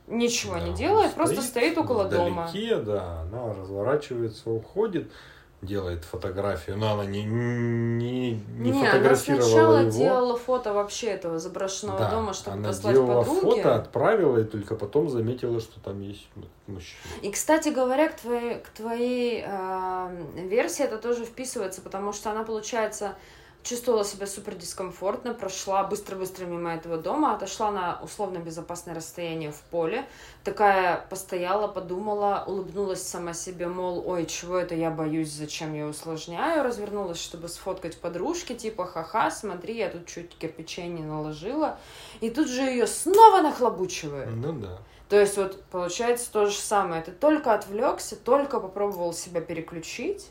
ничего да, не делает, стоит просто стоит около вдалеке, дома. да, она разворачивается, уходит, делает фотографию, но она не, не, не, не фотографировала она сначала его. делала фото вообще этого заброшенного да, дома, чтобы она послать делала подруге. фото, отправила, и только потом заметила, что там есть мужчина. И, кстати говоря, к твоей, к твоей э, версии это тоже вписывается, потому что она, получается, чувствовала себя супер дискомфортно, прошла быстро-быстро мимо этого дома, отошла на условно безопасное расстояние в поле, такая постояла, подумала, улыбнулась сама себе, мол, ой, чего это я боюсь, зачем я усложняю, развернулась, чтобы сфоткать подружки, типа, ха-ха, смотри, я тут чуть кирпичей не наложила, и тут же ее снова нахлобучивают. Ну да. То есть вот получается то же самое, ты только отвлекся, только попробовал себя переключить,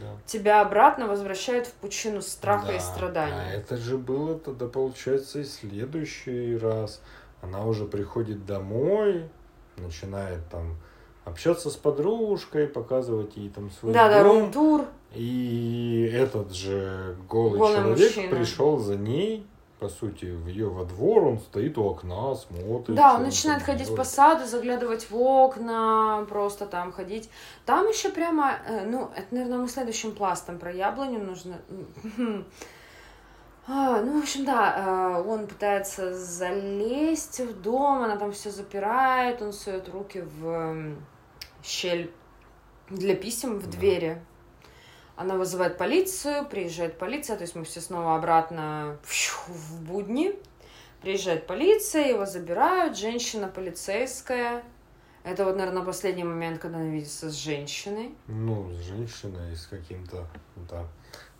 да. тебя обратно возвращают в пучину страха да, и страданий. А это же было тогда, получается, и следующий раз. Она уже приходит домой, начинает там общаться с подружкой, показывать ей там свой да, дом. Да, рум-тур. И этот же голый, голый человек мужчина. пришел за ней, по сути, в ее во двор, он стоит у окна, смотрит. Да, он начинает ходить делает. по саду, заглядывать в окна, просто там ходить. Там еще прямо, э, ну, это, наверное, мы следующим пластом про яблоню нужно. А, ну, в общем, да, э, он пытается залезть в дом, она там все запирает, он сует руки в щель для писем в двери. Она вызывает полицию, приезжает полиция, то есть мы все снова обратно в будни. Приезжает полиция, его забирают, женщина полицейская. Это вот, наверное, последний момент, когда она видится с женщиной. Ну, с женщиной и с каким-то, да,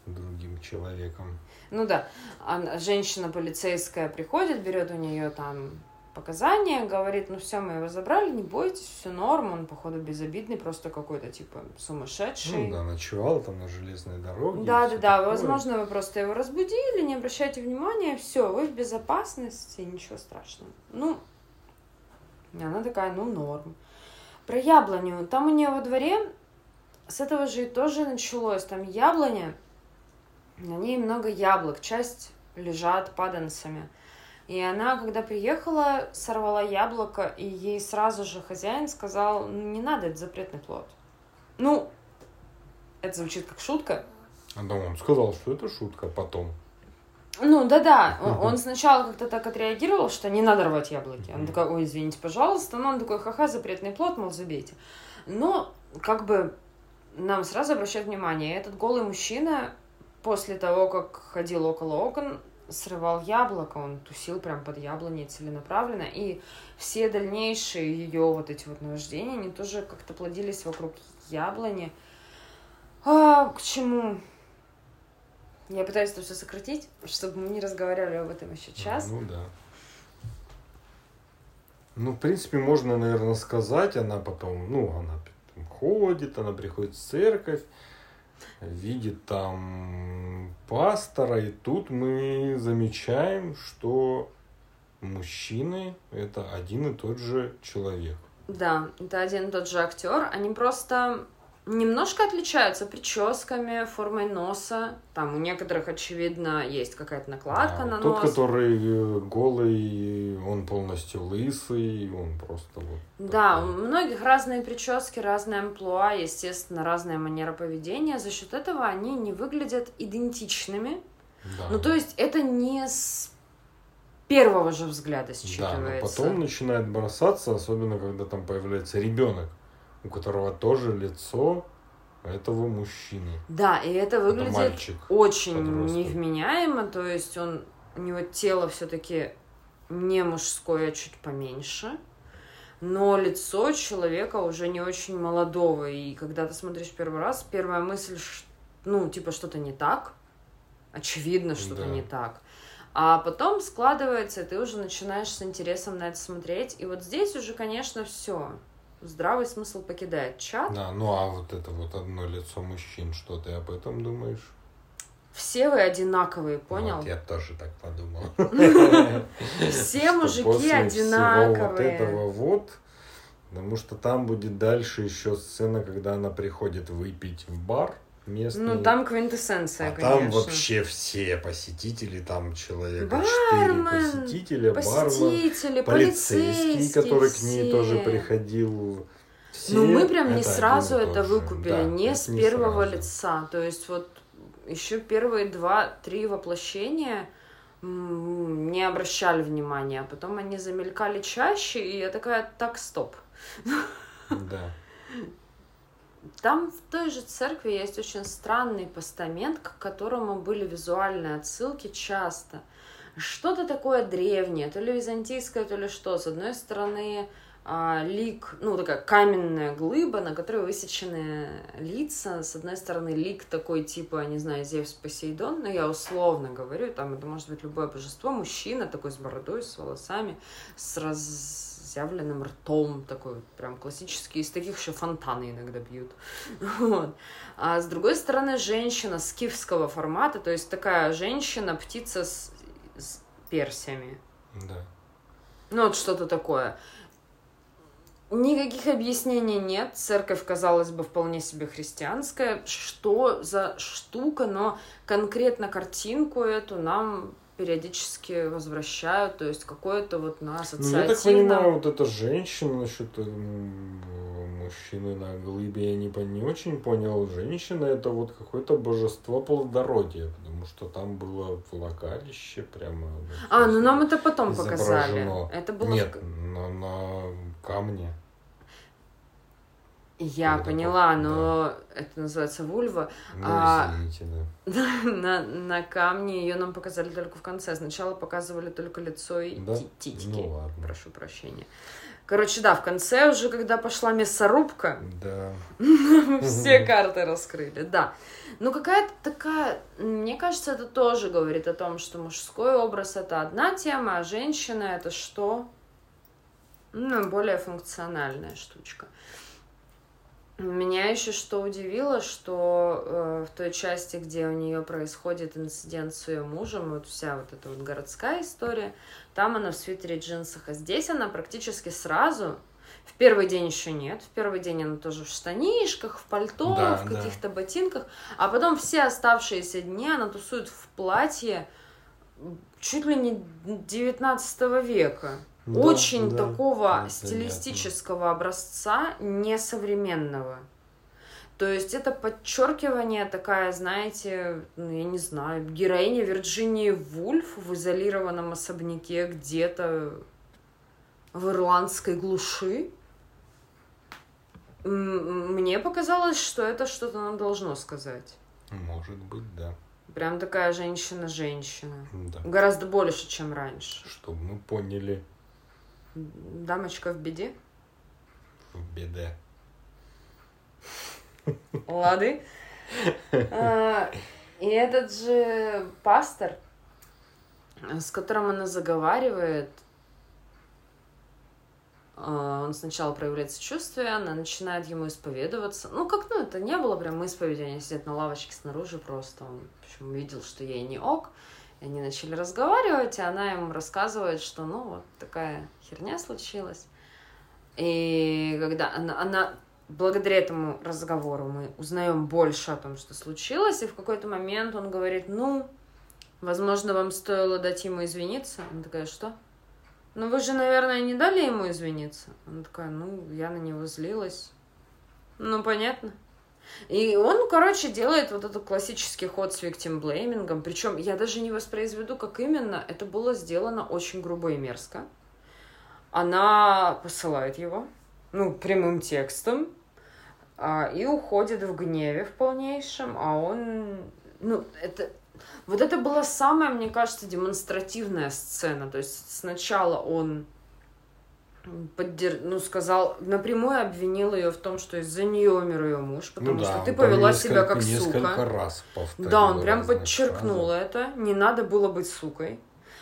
другим человеком. Ну да, она, женщина полицейская приходит, берет у нее там показания, говорит, ну все, мы его забрали, не бойтесь, все норм, он, походу, безобидный, просто какой-то, типа, сумасшедший. Ну да, ночевал там на железной дороге. Да, да, да, возможно, вы просто его разбудили, не обращайте внимания, все, вы в безопасности, ничего страшного. Ну, она такая, ну, норм. Про яблоню. Там у нее во дворе с этого же и тоже началось. Там яблоня, на ней много яблок, часть лежат паданцами. И она, когда приехала, сорвала яблоко, и ей сразу же хозяин сказал, ну, не надо, это запретный плод. Ну, это звучит как шутка. А да, он сказал, что это шутка потом. Ну, да-да, он сначала как-то так отреагировал, что не надо рвать яблоки. Он такой, ой, извините, пожалуйста. Но он такой, ха-ха, запретный плод, мол, забейте. Но, как бы, нам сразу обращают внимание, этот голый мужчина после того, как ходил около окон, срывал яблоко, он тусил прям под яблоней целенаправленно, и все дальнейшие ее вот эти вот наваждения, они тоже как-то плодились вокруг яблони. А, к чему? Я пытаюсь это все сократить, чтобы мы не разговаривали об этом еще час. Ну да. Ну, в принципе, можно, наверное, сказать, она потом, ну, она ходит, она приходит в церковь, видит там пастора, и тут мы замечаем, что мужчины это один и тот же человек. Да, это один и тот же актер. Они просто немножко отличаются прическами, формой носа. Там у некоторых, очевидно, есть какая-то накладка а, на тот, нос. Тот, который э, голый, он полностью лысый, он просто вот... Да, такой. у многих разные прически, разные амплуа, естественно, разная манера поведения. За счет этого они не выглядят идентичными. Да. Ну, то есть это не с первого же взгляда считывается. Да, но потом начинает бросаться, особенно когда там появляется ребенок у которого тоже лицо этого мужчины. Да, и это выглядит это мальчик, очень подросток. невменяемо, то есть он у него тело все-таки не мужское, а чуть поменьше, но лицо человека уже не очень молодого, и когда ты смотришь первый раз, первая мысль, ну, типа, что-то не так, очевидно, что-то Да. не так. А потом складывается, и ты уже начинаешь с интересом на это смотреть. И вот здесь уже, конечно, все. Здравый смысл покидает чат. Да, ну а вот это вот одно лицо мужчин, что ты об этом думаешь? Все вы одинаковые, понял? Вот я тоже так подумал. Все мужики одинаковые. вот этого вот, потому что там будет дальше еще сцена, когда она приходит выпить в бар местный. Ну, там квинтэссенция, а конечно. там вообще все посетители, там человека Бармен, четыре посетителя, бармен, Посетители, полицейский, полицейские, который к ней все. тоже приходил. Все Ну, мы прям не сразу это тот же. выкупили, Да, не с первого сразу. лица. То есть вот еще первые два-три воплощения не обращали внимания, а потом они замелькали чаще, и я такая, так, стоп. Да. Там в той же церкви есть очень странный постамент, к которому были визуальные отсылки часто. Что-то такое древнее, то ли византийское, то ли что. С одной стороны, а, лик, ну, такая каменная глыба, на которой высечены лица. С одной стороны, лик такой, типа, не знаю, Зевс Посейдон, но я условно говорю, там это может быть любое божество, мужчина такой с бородой, с волосами, с разъявленным ртом, такой вот прям классический, из таких еще фонтаны иногда бьют. Вот. А с другой стороны, женщина скифского формата, то есть такая женщина, птица с, с персиями. Да. Ну, вот что-то такое. Никаких объяснений нет. Церковь, казалось бы, вполне себе христианская. Что за штука, но конкретно картинку эту нам периодически возвращают, то есть какое-то вот на Ну, я так ассоциативном... понимаю, вот эта женщина насчет м, мужчины на глыбе, я не, не очень понял. Женщина это вот какое-то божество плодородия, потому что там было влагалище прямо. в А, ну нам это потом показали. Это было... в Нет, к- на, на камне. Я Когда поняла, так, но это называется вульва. Ну, А, извините, да. на, на камне ее нам показали только в конце. Сначала показывали только лицо и Да? ти- титики. Ну ладно. Прошу прощения. Короче, да, в конце уже, когда пошла мясорубка, Да. все карты раскрыли, да. Ну, какая-то такая... Мне кажется, это тоже говорит о том, что мужской образ — это одна тема, а женщина — это что? Ну, более функциональная штучка. Меня еще что удивило, что э, в той части, где у нее происходит инцидент с ее мужем, вот вся вот эта вот городская история, там она в свитере джинсах, а здесь она практически сразу, в первый день еще нет, в первый день она тоже в штанишках, в пальто, Да, в да. каких-то ботинках, а потом все оставшиеся дни она тусует в платье чуть ли не 19 века. Да, Очень да, такого ну, стилистического образца несовременного. То есть это подчеркивание такая, знаете, ну, я не знаю, героиня Вирджинии Вульф в изолированном особняке где-то в ирландской глуши. Мне показалось, что это что-то нам должно сказать. Может быть, да. Прям такая женщина-женщина. Да. Гораздо больше, чем раньше. Чтобы мы поняли Дамочка в беде. в беде. Лады. А, И этот же пастор, с которым она заговаривает, а, он сначала проявляет сочувствие, она начинает ему исповедоваться. Ну, как, ну, это не было прям исповеди, они сидят на лавочке снаружи просто. Он, в общем, увидел, что ей не ок. И они начали разговаривать, и она ему рассказывает, что, ну, вот такая херня случилась. И когда она, она благодаря этому разговору мы узнаем больше о том, что случилось, и в какой-то момент он говорит, ну, возможно, вам стоило дать ему извиниться. Она такая, что? Ну, вы же, наверное, не дали ему извиниться. Она такая, ну, я на него злилась. Ну, понятно. И он, короче, делает вот этот классический ход с виктимблеймингом. Причем я даже не воспроизведу, как именно. Это было сделано очень грубо и мерзко. Она посылает его, ну, прямым текстом, а, и уходит в гневе в полнейшем, а он... Ну, это... Вот это была самая, мне кажется, демонстративная сцена. То есть сначала он поддер... ну, сказал, напрямую обвинил ее в том, что из-за нее умер ее муж, потому ну, да, что ты повела несколько- себя как несколько сука. раз повторил Да, он прям подчеркнул фразах. это, не надо было быть сукой.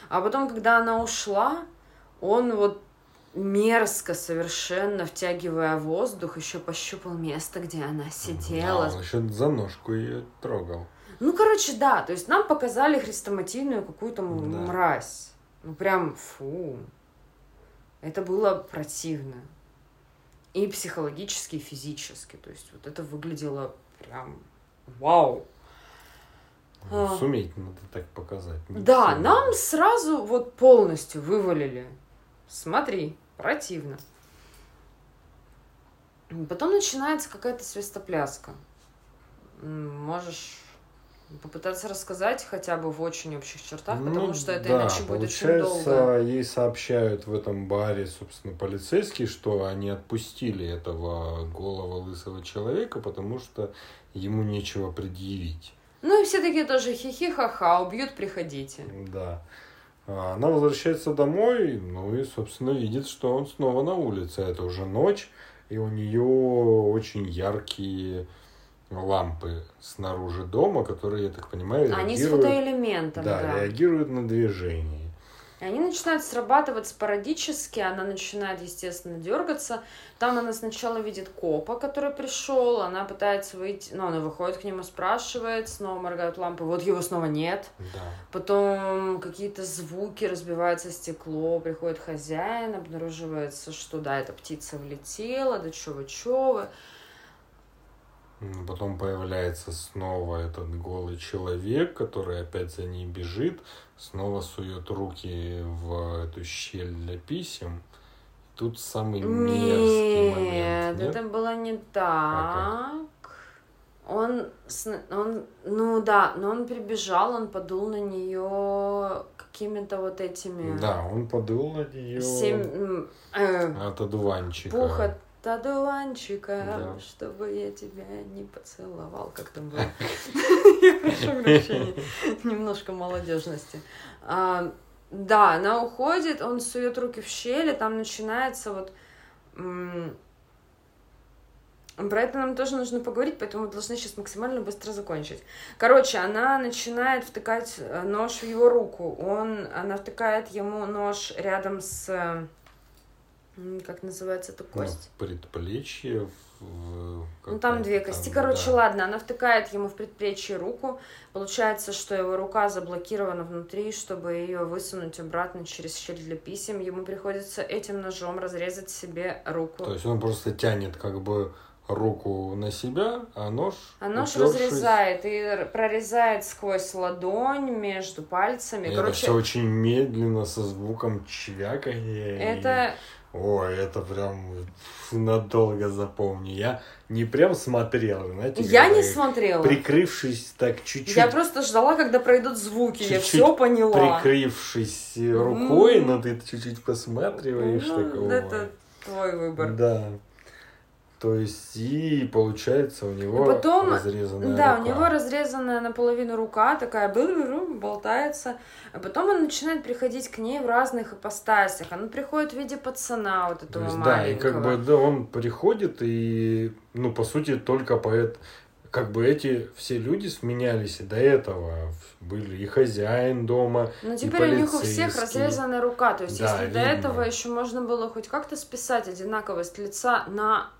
А потом, когда она ушла, он вот мерзко совершенно, втягивая воздух, еще пощупал место, где она сидела. Да, он еще за ножку ее трогал. Ну, короче, да, то есть нам показали хрестоматийную какую-то Да. мразь. Ну, прям, фу. Это было противно. И психологически, и физически. То есть вот это выглядело прям вау. Ну, А. Суметь надо так показать. не Да, все. нам сразу вот полностью вывалили. Смотри, противно. Потом начинается какая-то свистопляска. Можешь попытаться рассказать хотя бы в очень общих чертах, потому Ну, что это да, иначе будет очень долго. ей сообщают в этом баре, собственно, полицейские, что они отпустили этого голого лысого человека, потому что ему нечего предъявить. Ну и все такие тоже хихи-ха-ха, убьют, приходите. Да. А Она возвращается домой, ну и, собственно, видит, что он снова на улице. Это уже ночь, и у нее очень яркие лампы снаружи дома, которые, я так понимаю, Они с реагируют, фотоэлементом, да, да. реагируют на движение. И они начинают срабатывать спорадически, она начинает, естественно, дергаться. Там она сначала видит копа, который пришел, она пытается выйти, ну, она выходит к нему, спрашивает, снова моргают лампы, вот его снова нет. Да. Потом какие-то звуки, разбивается стекло, приходит хозяин, обнаруживается, что да, эта птица влетела, да вы, чё Потом появляется снова этот голый человек, который опять за ней бежит, снова сует руки в эту щель для писем. Тут самый мерзкий момент. Нет, это было не А так. Он, сн- он, ну да, но он прибежал, он подул на нее какими-то вот этими Да, он подул на нее семь э, от одуванчика. пух от одуванчика, Да. чтобы я тебя не поцеловал, как там было. Я прошу прощения, немножко молодежности. А, Да, она уходит, он сует руки в щели, там начинается вот про это нам тоже нужно поговорить, поэтому мы должны сейчас максимально быстро закончить. Короче, она начинает втыкать э, нож в его руку. Он, она втыкает ему нож рядом с... Как называется эта Ну, кость? предплечье. В, Ну, там две кости. там, Короче, да. ладно, она втыкает ему в предплечье руку. Получается, что его рука заблокирована внутри, чтобы ее высунуть обратно через щель для писем. Ему приходится этим ножом разрезать себе руку. То есть он просто тянет как бы руку на себя, а нож... А нож упёршись- разрезает и прорезает сквозь ладонь между пальцами. И Это Короче, все очень медленно, со звуком чвяканья. и- это... Ой, это прям надолго запомню. Я не прям смотрел, знаете, Я не смотрела. Прикрывшись так чуть-чуть, Я просто ждала, когда пройдут звуки. Я Чуть-чуть все поняла. прикрывшись рукой, М. но ты чуть-чуть посматриваешь Ну, такого. это твой выбор. Да. То есть, и получается у него И потом, разрезанная Да, рука. у него разрезанная наполовину рука, такая болтается. А потом он начинает приходить к ней в разных ипостасях. Он приходит в виде пацана вот То этого есть, да, и маленького. как бы, да, он приходит, и, ну, по сути, только поэт, как бы эти все люди сменялись и до этого. Были и хозяин дома, Но и теперь у них у всех разрезанная рука. То есть, Да, если до видно. этого еще можно было хоть как-то списать одинаковость лица на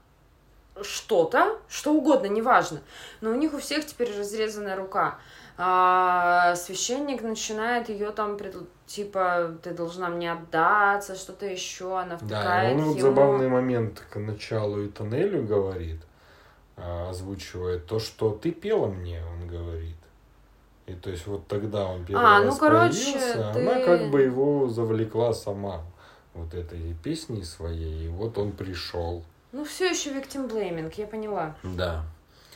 что-то, что угодно, неважно. Но у них у всех теперь разрезанная рука. А священник начинает ее там, типа, ты должна мне отдаться, что-то еще, она Да, втыкает и он вот ему. забавный момент к началу и тоннелю говорит, а, озвучивает то, что ты пела мне, он говорит. И то есть вот тогда он первый А, раз ну, короче, появился, ты- она как бы его завлекла сама вот этой песней своей, и вот он пришел. Ну, все еще victim blaming, я поняла. Да.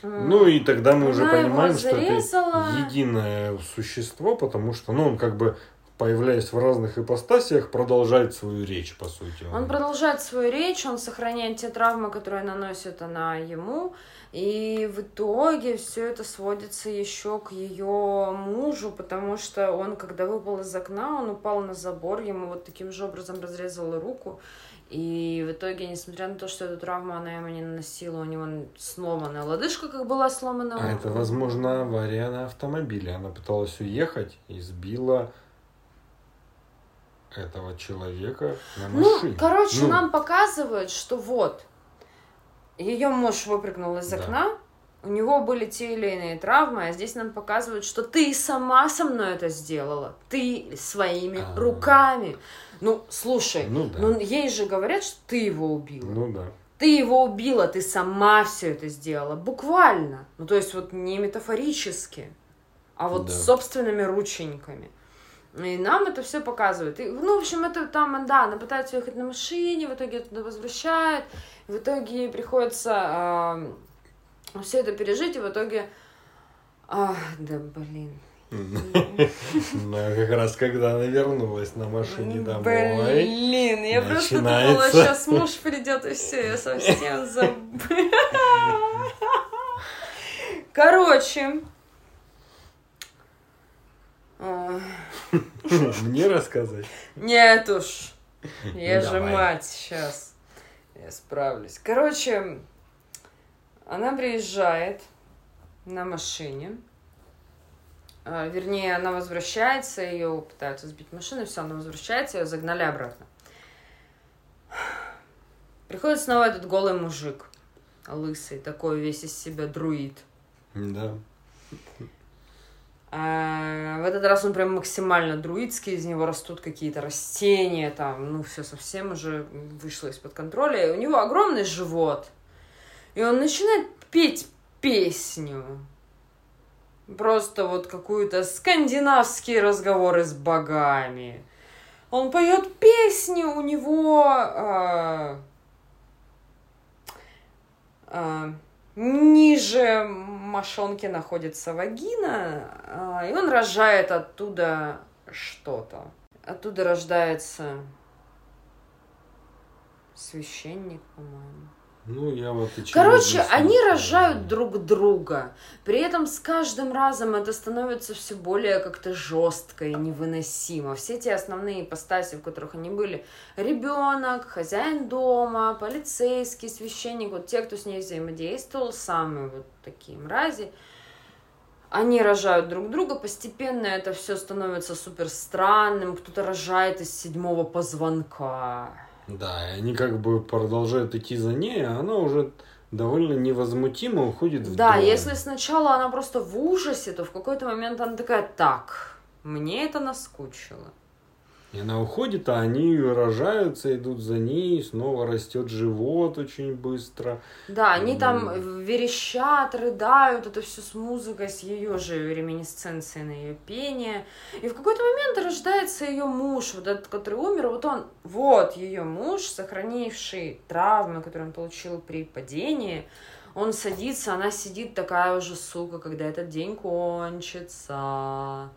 Ну и тогда мы уже Она его понимаем, что это единое существо, потому что, ну, он как бы появляясь в разных ипостасиях, продолжает свою речь, по сути. Он продолжает свою речь, он сохраняет те травмы, которые наносит она ему, и в итоге все это сводится еще к ее мужу, потому что он, когда выпал из окна, он упал на забор, ему вот таким же образом разрезала руку, И в итоге, несмотря на то, что эту травму она ему не наносила, у него сломанная лодыжка, как была сломана. А это, возможно, авария на автомобиле. Она пыталась уехать и сбила этого человека на машине. Ну, короче, ну. нам показывают, что вот, ее муж выпрыгнул из окна, да. у него были те или иные травмы, а здесь нам показывают, что ты сама со мной это сделала. Ты своими А-а-а. руками. Ну, слушай, ну, да. ну ей же говорят, что ты его убила. Ну да. Ты его убила, ты сама все это сделала. Буквально. Ну, то есть вот не метафорически, а вот да. собственными рученьками. И нам это все показывают. И, ну, в общем, это там, да, она пытается ехать на машине, в итоге туда возвращает, в итоге приходится э, все это пережить, и в итоге... А, да, блин. Ну, как раз когда она вернулась на машине домой. Блин, я просто думала, сейчас муж придет и все, я совсем забыла. Короче, мне рассказать? Нет уж. Я же мать сейчас. Я справлюсь. Короче, она приезжает на машине. А, вернее, она возвращается, ее пытаются сбить машину, все, она возвращается, ее загнали обратно. Приходит снова этот голый мужик, лысый, такой весь из себя друид. Да. А, в этот раз он прям максимально друидский, из него растут какие-то растения, там, ну, все совсем уже вышло из-под контроля. И у него огромный живот. И он начинает петь песню. Просто вот какую-то скандинавские разговоры с богами. Он поет песни, у него... А, а, ниже мошонки находится вагина, а, и он рожает оттуда что-то. Оттуда рождается священник, по-моему. Ну, я вот и Короче, они рожают друг друга. При этом с каждым разом это становится все более как-то жестко и невыносимо. Все те основные ипостаси, в которых они были. Ребенок, хозяин дома, полицейский, священник, вот те, кто с ней взаимодействовал, самые вот такие мрази. Они рожают друг друга, постепенно это все становится супер странным. Кто-то рожает из седьмого позвонка да, и они как бы продолжают идти за ней, а она уже довольно невозмутимо уходит в Да, дом. если сначала она просто в ужасе, то в какой-то момент она такая, так, мне это наскучило. И она уходит, а они рожаются, идут за ней, снова растет живот очень быстро. Да, они там верещат, рыдают, это все с музыкой, с ее же реминисценцией на ее пение. И в какой-то момент рождается ее муж, вот этот, который умер, вот он, вот ее муж, сохранивший травмы, которые он получил при падении, он садится, она сидит такая уже сука, когда этот день кончится.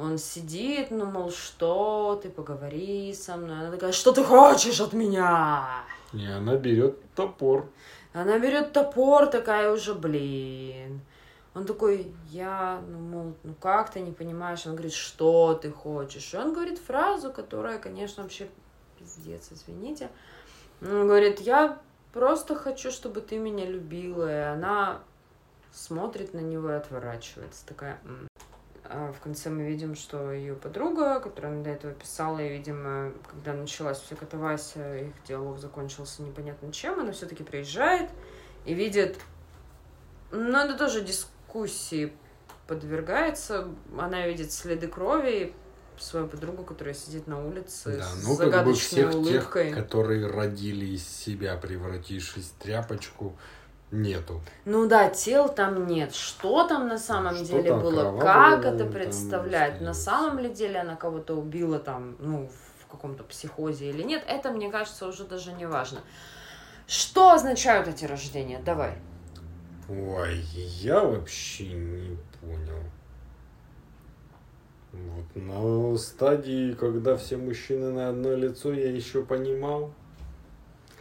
Он сидит, ну, мол, что ты, поговори со мной. Она такая, что ты хочешь от меня? И она берет топор. Она берет топор, такая уже, блин. Он такой, я, ну, мол, ну как ты не понимаешь? Он говорит, что ты хочешь? И он говорит фразу, которая, конечно, вообще пиздец, извините. Он говорит, я просто хочу, чтобы ты меня любила. И она смотрит на него и отворачивается. Такая, М". А в конце мы видим, что ее подруга, которая до этого писала, и, видимо, когда началась вся катавасия, их диалог закончился непонятно чем, она все-таки приезжает и видит... Ну, это тоже дискуссии подвергается. Она видит следы крови, свою подругу, которая сидит на улице да, с ну, загадочной как бы всех улыбкой. Тех, которые родили из себя, превратившись в тряпочку, нету. Ну да, тел там нет. Что там на самом что деле было? Как это представлять? На самом ли деле она кого-то убила там, ну, в каком-то психозе или нет? Это, мне кажется, уже даже не важно. Что означают эти рождения? Давай. Ой, я вообще не понял. Вот на стадии, когда все мужчины на одно лицо, я еще понимал.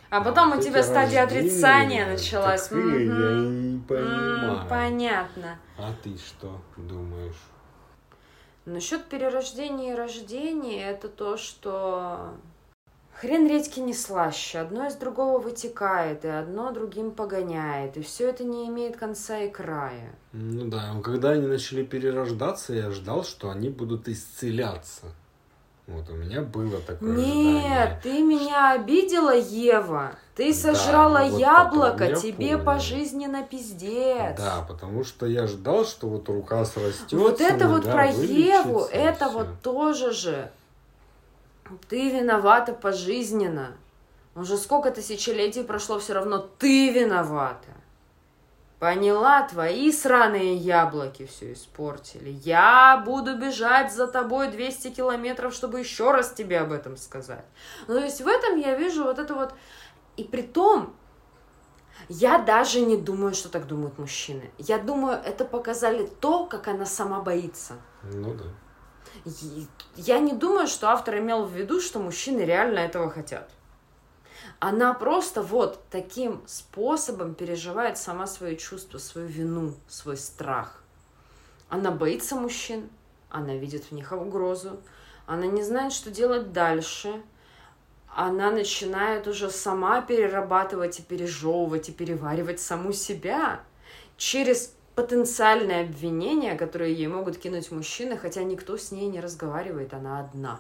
А потом у тебя стадия отрицания началась. Я не понимаю. Понятно. А ты что думаешь? Насчет перерождения и рождения, это то, что Хрен редьки не слаще, одно из другого вытекает, и одно другим погоняет, и все это не имеет конца и края. Ну да, когда они начали перерождаться, я ждал, что они будут исцеляться. Вот у меня было такое Нет, ожидание. ты меня обидела, Ева. Ты Да, сожрала вот яблоко, я тебе понял. пожизненно пиздец. Да, потому что я ждал, что вот рука срастется. Вот это вот про Еву, это всё. вот тоже же. Ты виновата пожизненно. Уже сколько тысячелетий прошло, все равно ты виновата. Поняла, твои сраные яблоки все испортили. Я буду бежать за тобой 200 километров, чтобы еще раз тебе об этом сказать. Ну, то есть в этом я вижу вот это вот... И при том, я даже не думаю, что так думают мужчины. Я думаю, это показали то, как она сама боится. Ну да. Я не думаю, что автор имел в виду, что мужчины реально этого хотят. Она просто вот таким способом переживает сама свои чувства, свою вину, свой страх. Она боится мужчин, она видит в них угрозу, она не знает, что делать дальше. Она начинает уже сама перерабатывать и пережевывать и переваривать саму себя через потенциальные обвинения, которые ей могут кинуть мужчины, хотя никто с ней не разговаривает, она одна.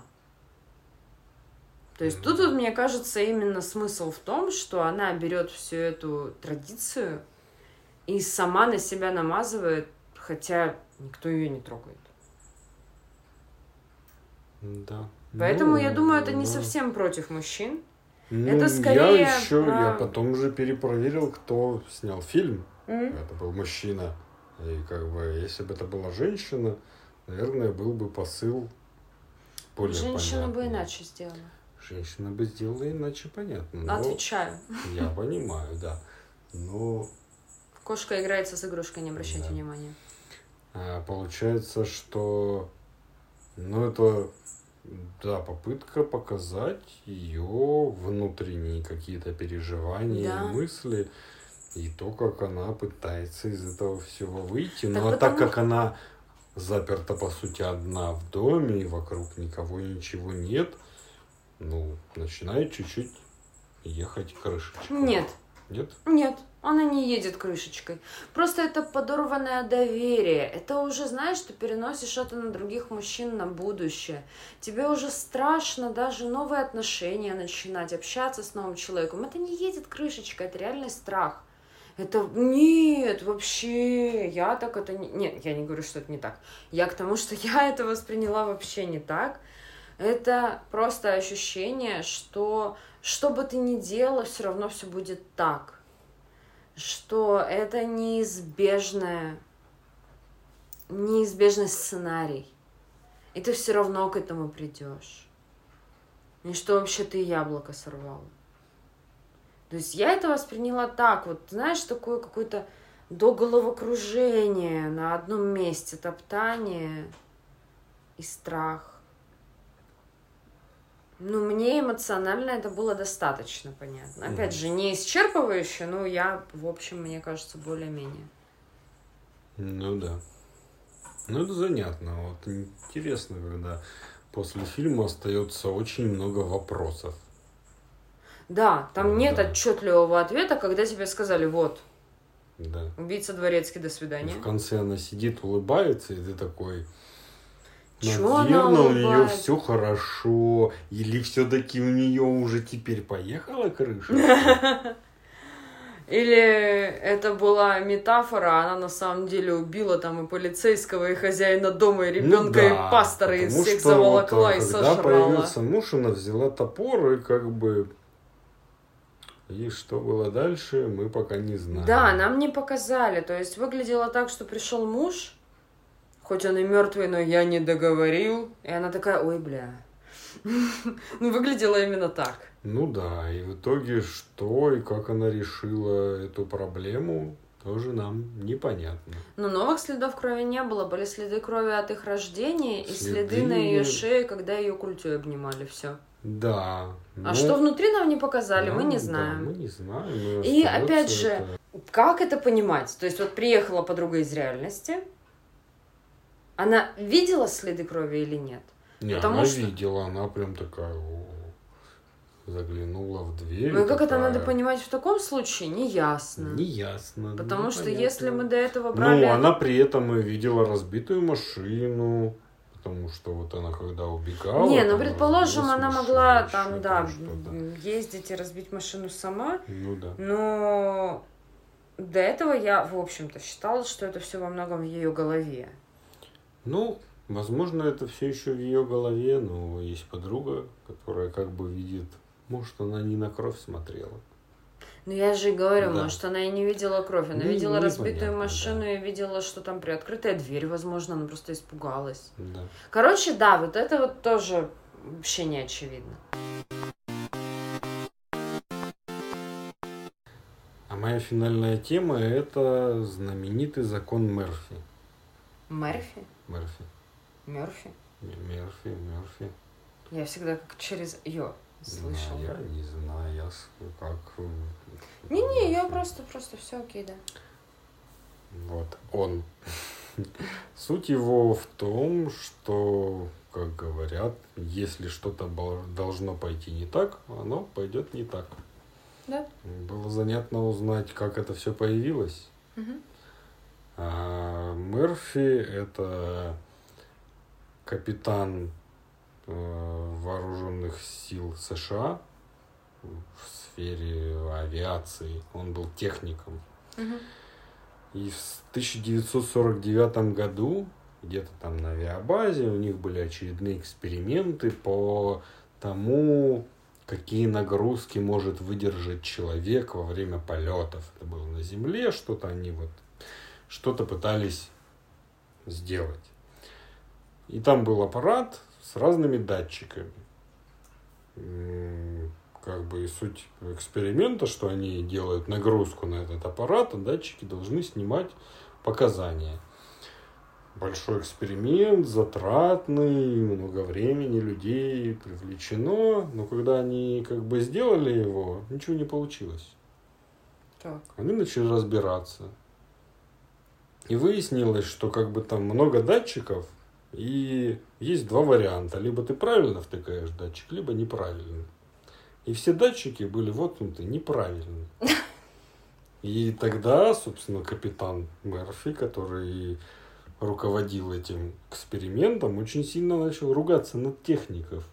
То есть тут, вот, мне кажется, именно смысл в том, что она берет всю эту традицию и сама на себя намазывает, хотя никто ее не трогает. Да. Поэтому Ну, я думаю, это не ну, совсем против мужчин. ну, это скорее Я еще, про- я потом уже перепроверил, кто снял фильм. М? Это был мужчина. И как бы, если бы это была женщина, наверное, был бы посыл более Женщина бы понятный. иначе сделала. Женщина бы сделала иначе, понятно. Но Отвечаю. я понимаю, да. Но Кошка играется с игрушкой, не обращайте Да. внимания. а, получается, что ну это да, попытка показать ее внутренние какие-то переживания Да. и мысли. И то, как она пытается из этого всего выйти. Так Ну а так как она заперта, по сути, одна в доме, и вокруг никого ничего нет, ну, начинает чуть-чуть ехать крышечка. Нет, Нет? Нет, она не едет крышечкой. Просто это подорванное доверие. Это уже, знаешь, ты переносишь это на других мужчин на будущее. Тебе уже страшно даже новые отношения начинать, общаться с новым человеком. Это не едет крышечка, это реальный страх. Это нет, вообще, я так это не... Нет, я не говорю, что это не так. Я к тому, что я это восприняла вообще не так. Это просто ощущение, что что бы ты ни делала, все равно все будет так. Что это неизбежное, неизбежный сценарий. И ты все равно к этому придешь. И что вообще ты яблоко сорвала. То есть я это восприняла так, вот, знаешь, такое какое-то до головокружения на одном месте, топтание и страх. Ну, мне эмоционально это было достаточно понятно. Опять Мгм. же, не исчерпывающе, но я, в общем, мне кажется, более-менее. Ну да. Ну это занятно. Вот интересно, когда после фильма остается очень много вопросов. Да, там Ну нет да. отчетливого ответа, когда тебе сказали, вот, Да. убийца дворецкий, до И свидания. в конце она сидит, улыбается, и ты такой. Наверное, у нее все хорошо. Или все-таки у нее уже теперь поехала крыша? Или это была метафора, она на самом деле убила там и полицейского, и хозяина дома, и ребенка, Ну и да, пастора, и всех что заволокла вот, и сожрала. Когда появился муж, она взяла топор и как бы... И что было дальше, мы пока не знаем. Да, нам не показали. То есть выглядело так, что пришел муж, хоть он и мертвый, но я не договорил. И она такая, ой, бля. Ну, выглядело именно так. Ну да, и в итоге что и как она решила эту проблему, тоже нам непонятно. Но новых следов крови не было. Были следы крови от их рождения и следы, Следы- на ее шее, когда ее культей обнимали. Все. Да. А ну, что внутри нам не показали, мы нам, не да, знаем. мы не знаем. и опять же, это- Как это понимать? То есть вот приехала подруга из реальности, она видела следы крови или нет? Не, потому она что- видела, она прям такая... «О, заглянула в дверь. Ну и как это такая, надо понимать в таком случае, неясно. Неясно. Потому ну, что понятно. если мы до этого брали... Ну, она при этом и видела разбитую машину, потому что вот она когда убегала... Не, ну предположим, она могла там, да, ездить и разбить машину сама, Ну да. но до этого я, в общем-то, считала, что это все во многом в ее голове. Ну, возможно, это все еще в ее голове, но есть подруга, которая как бы видит, может, она не на кровь смотрела. Ну я же и говорю, Да. может, она и не видела кровь, она Ну, видела разбитую машину да. и видела, что там приоткрытая дверь, возможно, она просто испугалась. Да. Короче, да, вот это вот тоже вообще не очевидно. А моя финальная тема – это знаменитый закон Мерфи. Мерфи? Мерфи. Мерфи? Мерфи, Мерфи. Я всегда как через ее слышала. Ну, я не знаю, я как... м, Не-не, я просто, просто все окей, да. Вот, он. Суть его в том, что, как говорят, если что-то должно пойти не так, оно пойдет не так. Да. Было занятно узнать, как это все появилось. Мгм. А Мерфи это капитан э, вооруженных сил США в сфере авиации. Он был техником. И в 1949 году, где-то там на авиабазе, у них были очередные эксперименты по тому, какие нагрузки может выдержать человек во время полетов. Это было на Земле, что-то они вот, что-то пытались сделать. И там был аппарат с разными датчиками. Как бы и суть эксперимента, что они делают нагрузку на этот аппарат, а датчики должны снимать показания. Большой эксперимент, затратный, много времени, людей привлечено, но когда они как бы сделали его, ничего не получилось. Так. Они начали разбираться. И выяснилось, что как бы там много датчиков, и есть два варианта. Либо ты правильно втыкаешь датчик, либо неправильно. И все датчики были воткнуты неправильно. И тогда, собственно, капитан Мерфи, который руководил этим экспериментом, очень сильно начал ругаться над техников.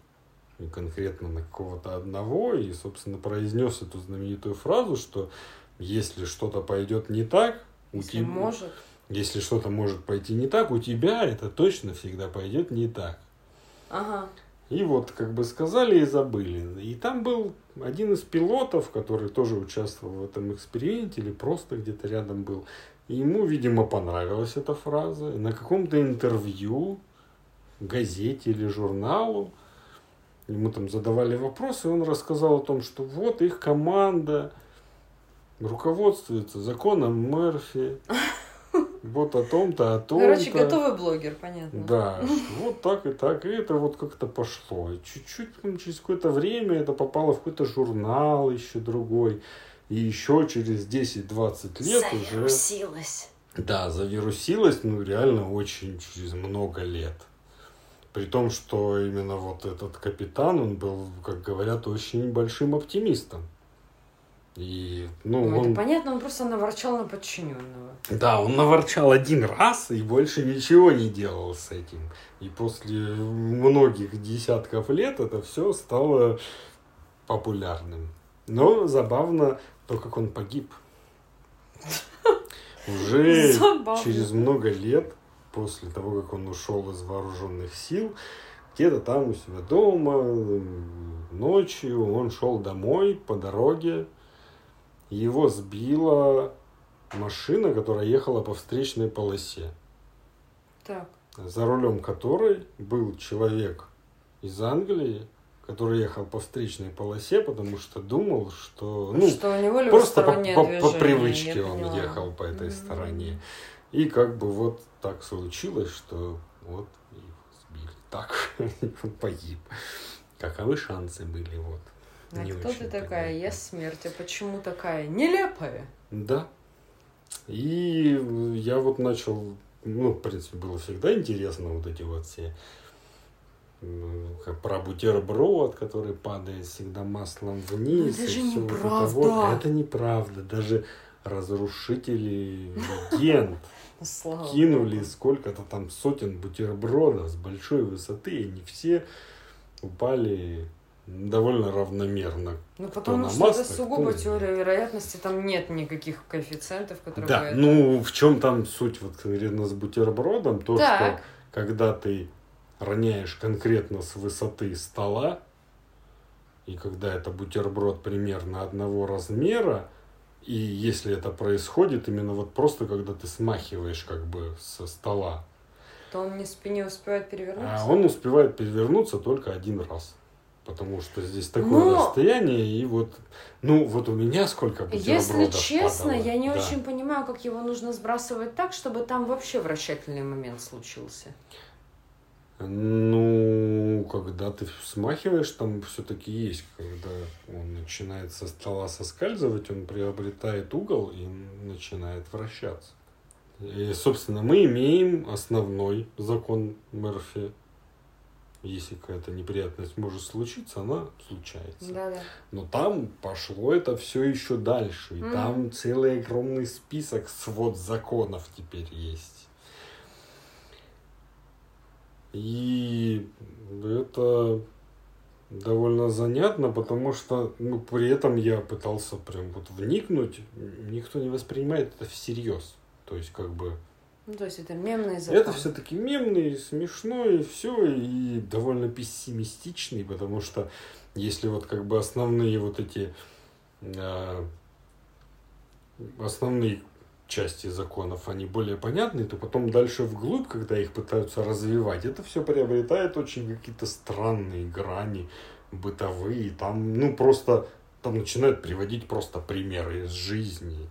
И конкретно на какого-то одного. И, собственно, произнес эту знаменитую фразу, что если что-то пойдет не так, у Если тебя, может. Если что-то может пойти не так, у тебя это точно всегда пойдет не так. Ага. И вот как бы сказали и забыли. И там был один из пилотов, который тоже участвовал в этом эксперименте или просто где-то рядом был. И ему, видимо, понравилась эта фраза. И на каком-то интервью, газете или журналу ему там задавали вопросы, и он рассказал о том, что вот их команда руководствуется законом Мерфи. Вот о том-то, о том-то. Короче, готовый блогер, понятно. Да, вот так и так. И это вот как-то пошло. И чуть-чуть там, через какое-то время это попало в какой-то журнал еще другой. И еще через 10-20 лет уже... Завирусилась. Да, завирусилось, ну, реально очень через много лет. При том, что именно вот этот капитан, он был, как говорят, очень большим оптимистом. И, ну, Ну, он... это понятно, он просто наворчал на подчиненного. Да, он наворчал один раз и больше ничего не делал с этим. И после многих десятков лет это все стало популярным. Но забавно то, как он погиб. Уже Забавно. через много лет после того, как он ушел из вооруженных сил, где-то там у себя дома, ночью он шел домой по дороге, его сбила машина, которая ехала по встречной полосе, Так. за рулем которой был человек из Англии, который ехал по встречной полосе, потому что думал, что... Ну, что у него просто по, по- по привычке он поняла. ехал по этой Мгм. стороне. И как бы вот так случилось, что вот его сбили. Так, он погиб. Каковы шансы были, вот. А Не кто ты такая? понятно. Я смерть. А почему такая нелепая? Да. И я вот начал, ну, в принципе, было всегда интересно вот эти вот все как про бутерброд, который падает всегда маслом вниз. Ну, это же и всё вот неправда. это, вот. это неправда. Даже разрушители легенд Слава кинули сколько-то там сотен бутербродов с большой высоты, и они все упали довольно равномерно. Ну, потому что масло, это сугубо кто- теория вероятности, там нет никаких коэффициентов, которые Да, бы это- ну в чем там суть вот конкретно с бутербродом? То, Так. что когда ты роняешь конкретно с высоты стола, и когда это бутерброд примерно одного размера, и если это происходит именно вот просто когда ты смахиваешь как бы со стола, то он не, не успевает перевернуться. а он успевает перевернуться только один раз. Потому что здесь такое Но- расстояние, и вот, ну, вот у меня сколько Если бутербродов честно, падало. я не Да. очень понимаю, как его нужно сбрасывать так, чтобы там вообще вращательный момент случился. Ну, когда ты смахиваешь, там все-таки есть, когда он начинает со стола соскальзывать, он приобретает угол и начинает вращаться. И, собственно, мы имеем основной закон Мерфи. Если какая-то неприятность может случиться, она случается. Да-да. Но там пошло это все еще дальше. И Мгм. там целый огромный список свод законов теперь есть. И это довольно занятно, потому что ну, при этом я пытался прям вот вникнуть. Никто не воспринимает это всерьез. То есть, как бы, Ну, то есть это мемный закон. это все-таки мемный, смешной, все, и довольно пессимистичный, потому что если вот как бы основные вот эти э, основные части законов, они более понятны, то потом дальше вглубь, когда их пытаются развивать, это все приобретает очень какие-то странные грани бытовые, там, ну, просто, там начинают приводить просто примеры из жизни,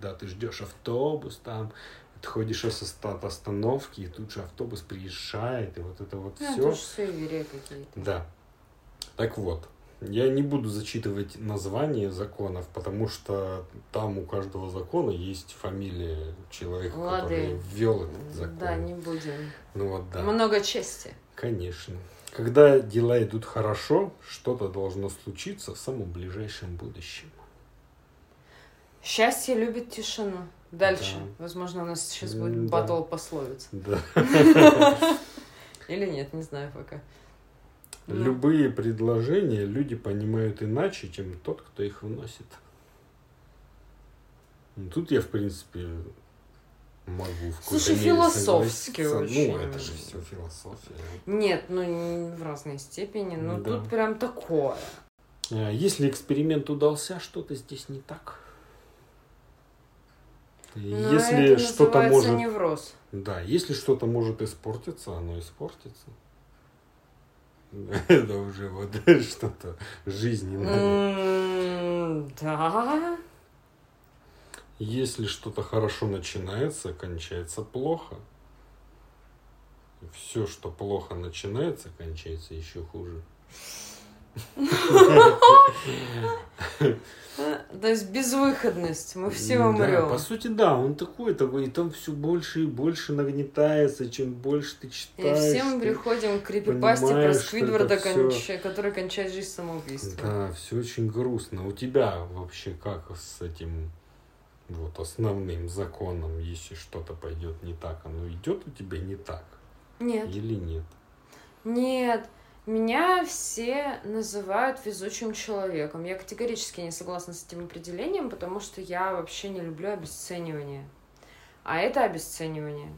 когда ты ждешь автобус, там, от оста- от остановки, и тут же автобус приезжает, и вот это вот Ну, все. это же суеверия какие-то. Да. Так вот, я не буду зачитывать название законов, потому что там у каждого закона есть фамилия человека, Лады. который ввел этот закон. Да, не будем. Ну вот да. Много чести. Конечно. Когда дела идут хорошо, что-то должно случиться в самом ближайшем будущем. Счастье любит тишину. Дальше. Да. Возможно, у нас сейчас будет да. батл пословиц. Да. Или нет, не знаю пока. Ну, Любые предложения люди понимают иначе, чем тот, кто их вносит. Ну, Тут я, в принципе, могу в Слушай, философски согласиться. очень. Ну, это же все философия. Нет, ну не в разной степени, но Да. тут прям такое. А Если эксперимент удался, что-то здесь не так. Но Если что-то может... невроз. Да, если что-то может испортиться, оно испортится. Это уже вот что-то жизненное. Да. Если что-то хорошо начинается, кончается плохо. Все, что плохо начинается, кончается еще хуже. То есть безвыходность. Мы все Да, умрем. по сути, да, он такой, такой, и там все больше и больше нагнетается, чем больше ты И читаешь. все мы приходим к крипипасте про Сквидварда, всё- конча- который кончает жизнь самоубийством. Да, все очень грустно. У тебя вообще как с этим вот основным законом, если что-то пойдет не так, оно идет у тебя не так Нет. или нет? Нет, меня все называют везучим человеком. Я категорически не согласна с этим определением, потому что я вообще не люблю обесценивание. А это обесценивание.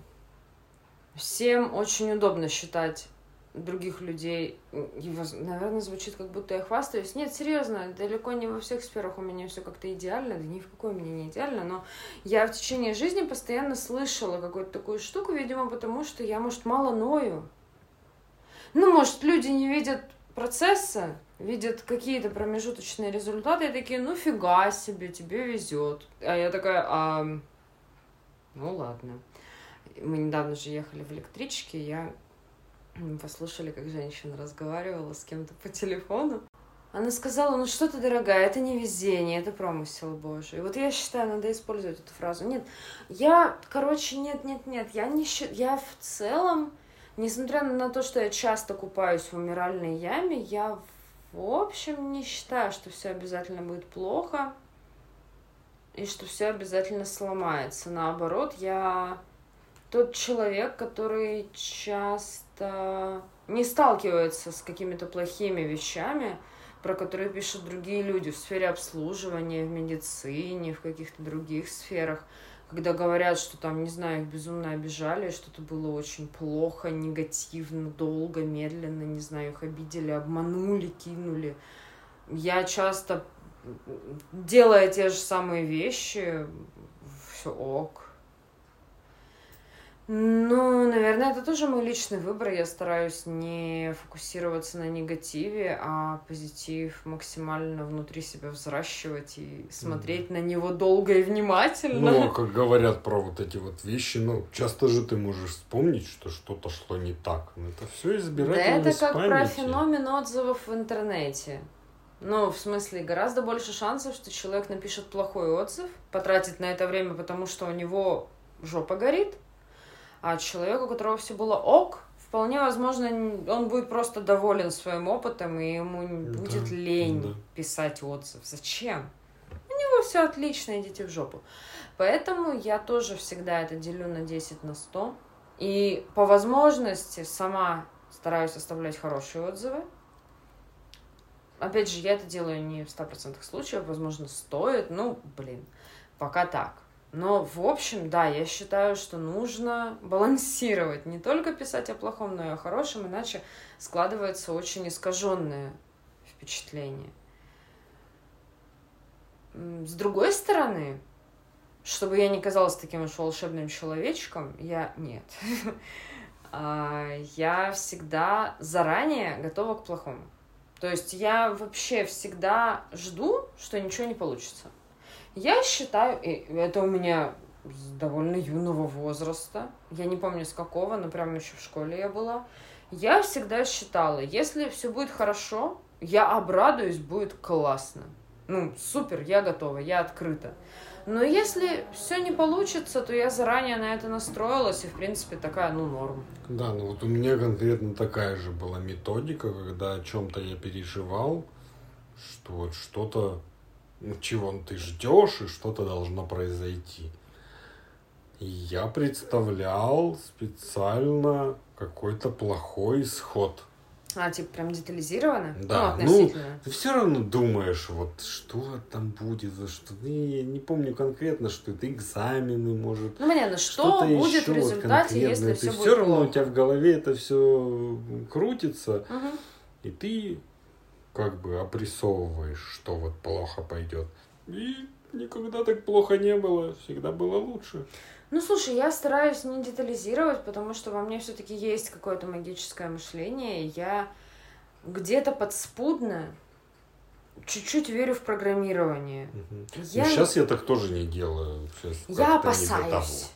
Всем очень удобно считать других людей, воз- наверное, звучит, как будто я хвастаюсь. Нет, серьезно, далеко не во всех сферах у меня все как-то идеально, да ни в какой меня не идеально, но я в течение жизни постоянно слышала какую-то такую штуку, видимо, потому что я, может, мало ною. Ну, может, люди не видят процесса, видят какие-то промежуточные результаты, и такие, ну фига себе, тебе везет. А я такая, а, ну ладно. Мы недавно же ехали в электричке, я послушали, как женщина разговаривала с кем-то по телефону. Она сказала, ну что ты, дорогая, это не везение, это промысел Божий. Вот я считаю, надо использовать эту фразу. Нет, я, короче, нет, нет, нет, я не считаю, я в целом Несмотря на то, что я часто купаюсь в умиральной яме, я, в общем, не считаю, что все обязательно будет плохо и что все обязательно сломается. Наоборот, я тот человек, который часто не сталкивается с какими-то плохими вещами, про которые пишут другие люди в сфере обслуживания, в медицине, в каких-то других сферах, когда говорят, что там, не знаю, их безумно обижали, что-то было очень плохо, негативно, долго, медленно, не знаю, их обидели, обманули, кинули. Я часто, делая те же самые вещи, все ок, ну, наверное, это тоже мой личный выбор. Я стараюсь не фокусироваться на негативе, а позитив максимально внутри себя взращивать и смотреть mm-hmm. на него долго и внимательно. Ну, а как говорят про вот эти вот вещи, ну, часто же ты можешь вспомнить, что что-то шло не так. Но это все избирательность Да это как памяти. про феномен отзывов в интернете. Ну, в смысле, гораздо больше шансов, что человек напишет плохой отзыв, потратит на это время, потому что у него жопа горит, а человек, у которого все было ок, вполне возможно, он будет просто доволен своим опытом, и ему да, будет лень да. писать отзыв. Зачем? У него все отлично, идите в жопу. Поэтому я тоже всегда это делю на 10 на 100. И по возможности сама стараюсь оставлять хорошие отзывы. Опять же, я это делаю не в 100% случаев, возможно, стоит. Ну, блин, пока так. Но, в общем, да, я считаю, что нужно балансировать, не только писать о плохом, но и о хорошем, иначе складывается очень искаженное впечатление. С другой стороны, чтобы я не казалась таким уж волшебным человечком, я нет. А, я всегда заранее готова к плохому. То есть я вообще всегда жду, что ничего не получится. Я считаю, и это у меня с довольно юного возраста, я не помню с какого, но прямо еще в школе я была, я всегда считала, если все будет хорошо, я обрадуюсь, будет классно. Ну, супер, я готова, я открыта. Но если все не получится, то я заранее на это настроилась, и, в принципе, такая, ну, норм. Да, ну вот у меня конкретно такая же была методика, когда о чем-то я переживал, что вот что-то чего ты ждешь, и что-то должно произойти. И я представлял специально какой-то плохой исход. А, типа прям детализировано? Да, ну, ну ты все равно думаешь, вот что там будет, за что. Ну, я не помню конкретно, что это экзамены, может. Ну, понятно, что будет в результате, если все будет все равно плохо. у тебя в голове это все крутится, угу. и ты как бы обрисовываешь, что вот плохо пойдет. И никогда так плохо не было, всегда было лучше. Ну, слушай, я стараюсь не детализировать, потому что во мне все-таки есть какое-то магическое мышление, и я где-то подспудно чуть-чуть верю в программирование. Угу. Я... Ну, сейчас я так тоже не делаю. Сейчас я опасаюсь.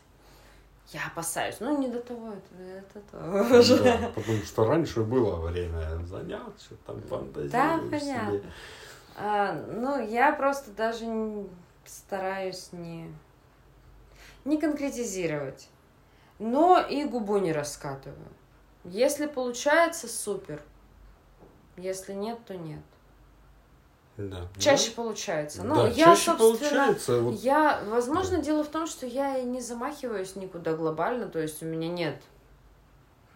Я опасаюсь. Ну, не до того, это, это тоже. Да, потому что раньше было время заняться, там фантазируешь Да, понятно. А, ну, я просто даже стараюсь не, не конкретизировать. Но и губу не раскатываю. Если получается, супер. Если нет, то нет. Да. Чаще да. получается. Ну, да, я, чаще собственно, получается. Вот... Я, возможно, да. дело в том, что я не замахиваюсь никуда глобально, то есть у меня нет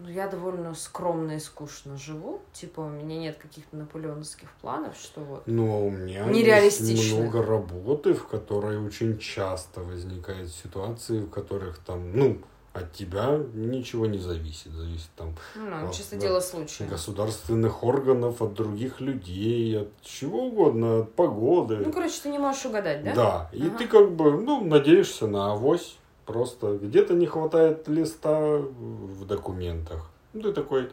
ну, я довольно скромно и скучно живу. Типа, у меня нет каких-то наполеоновских планов, что вот. Ну, а у меня есть много работы, в которой очень часто возникают ситуации, в которых там, ну, от тебя ничего не зависит. Зависит там ну, от, чисто от дело случая. государственных органов, от других людей, от чего угодно, от погоды. Ну, короче, ты не можешь угадать, да? Да. И ага. ты как бы, ну, надеешься на авось. Просто где-то не хватает листа в документах. Ну, ты такой,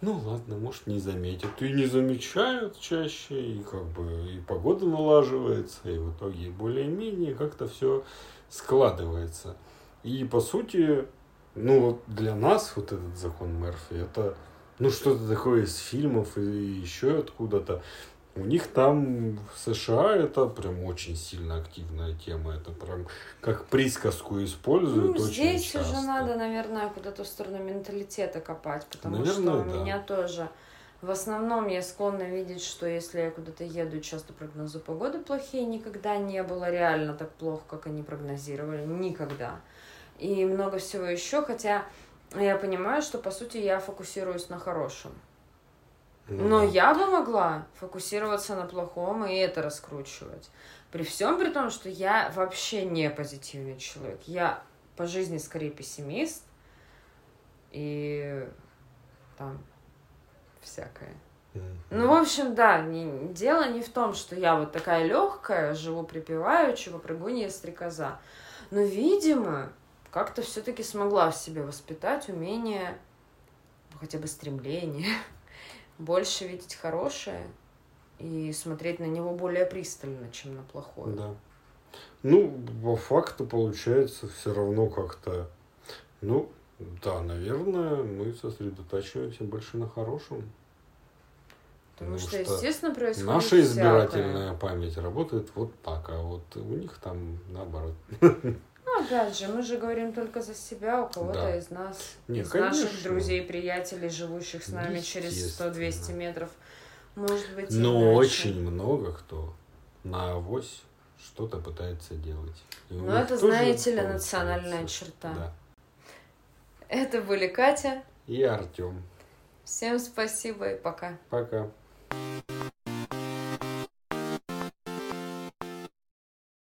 ну ладно, может не заметят. И не замечают чаще, и как бы и погода налаживается, и в итоге более-менее как-то все складывается. И по сути, ну для нас вот этот закон Мерфи, это ну что-то такое из фильмов и еще откуда-то. У них там в США это прям очень сильно активная тема. Это прям как присказку используют Ну, очень здесь часто. уже надо, наверное, куда-то в сторону менталитета копать, потому Наверное, что у да. меня тоже в основном я склонна видеть, что если я куда-то еду, часто прогнозы погоды плохие, никогда не было реально так плохо, как они прогнозировали, никогда. И много всего еще, хотя я понимаю, что по сути я фокусируюсь на хорошем. Ну Но я бы могла фокусироваться на плохом и это раскручивать. При всем при том, что я вообще не позитивный человек. Я по жизни скорее пессимист. И там всякое. Ну, в общем, да, не- дело не в том, что я вот такая легкая, живу припеваючи, попрыгунья стрекоза. Но, видимо, как-то все-таки смогла в себе воспитать умение, ну, хотя бы стремление, больше видеть хорошее и смотреть на него более пристально, чем на плохое. Да. Ну, по факту получается все равно как-то. Ну, да, наверное, мы сосредотачиваемся больше на хорошем. Потому Потому что, что естественно, происходит Наша всякое. избирательная память работает вот так, а вот у них там наоборот. Опять же, мы же говорим только за себя, у кого-то Да. из нас, Не, из наших конечно. друзей, приятелей, живущих с нами через 100-200 Естественно. метров, может быть, Но иначе. очень много кто на авось что-то пытается делать. И у Ну, это, знаете ли, национальная черта. Да. Это были Катя. И Артем. Всем спасибо и пока. Пока.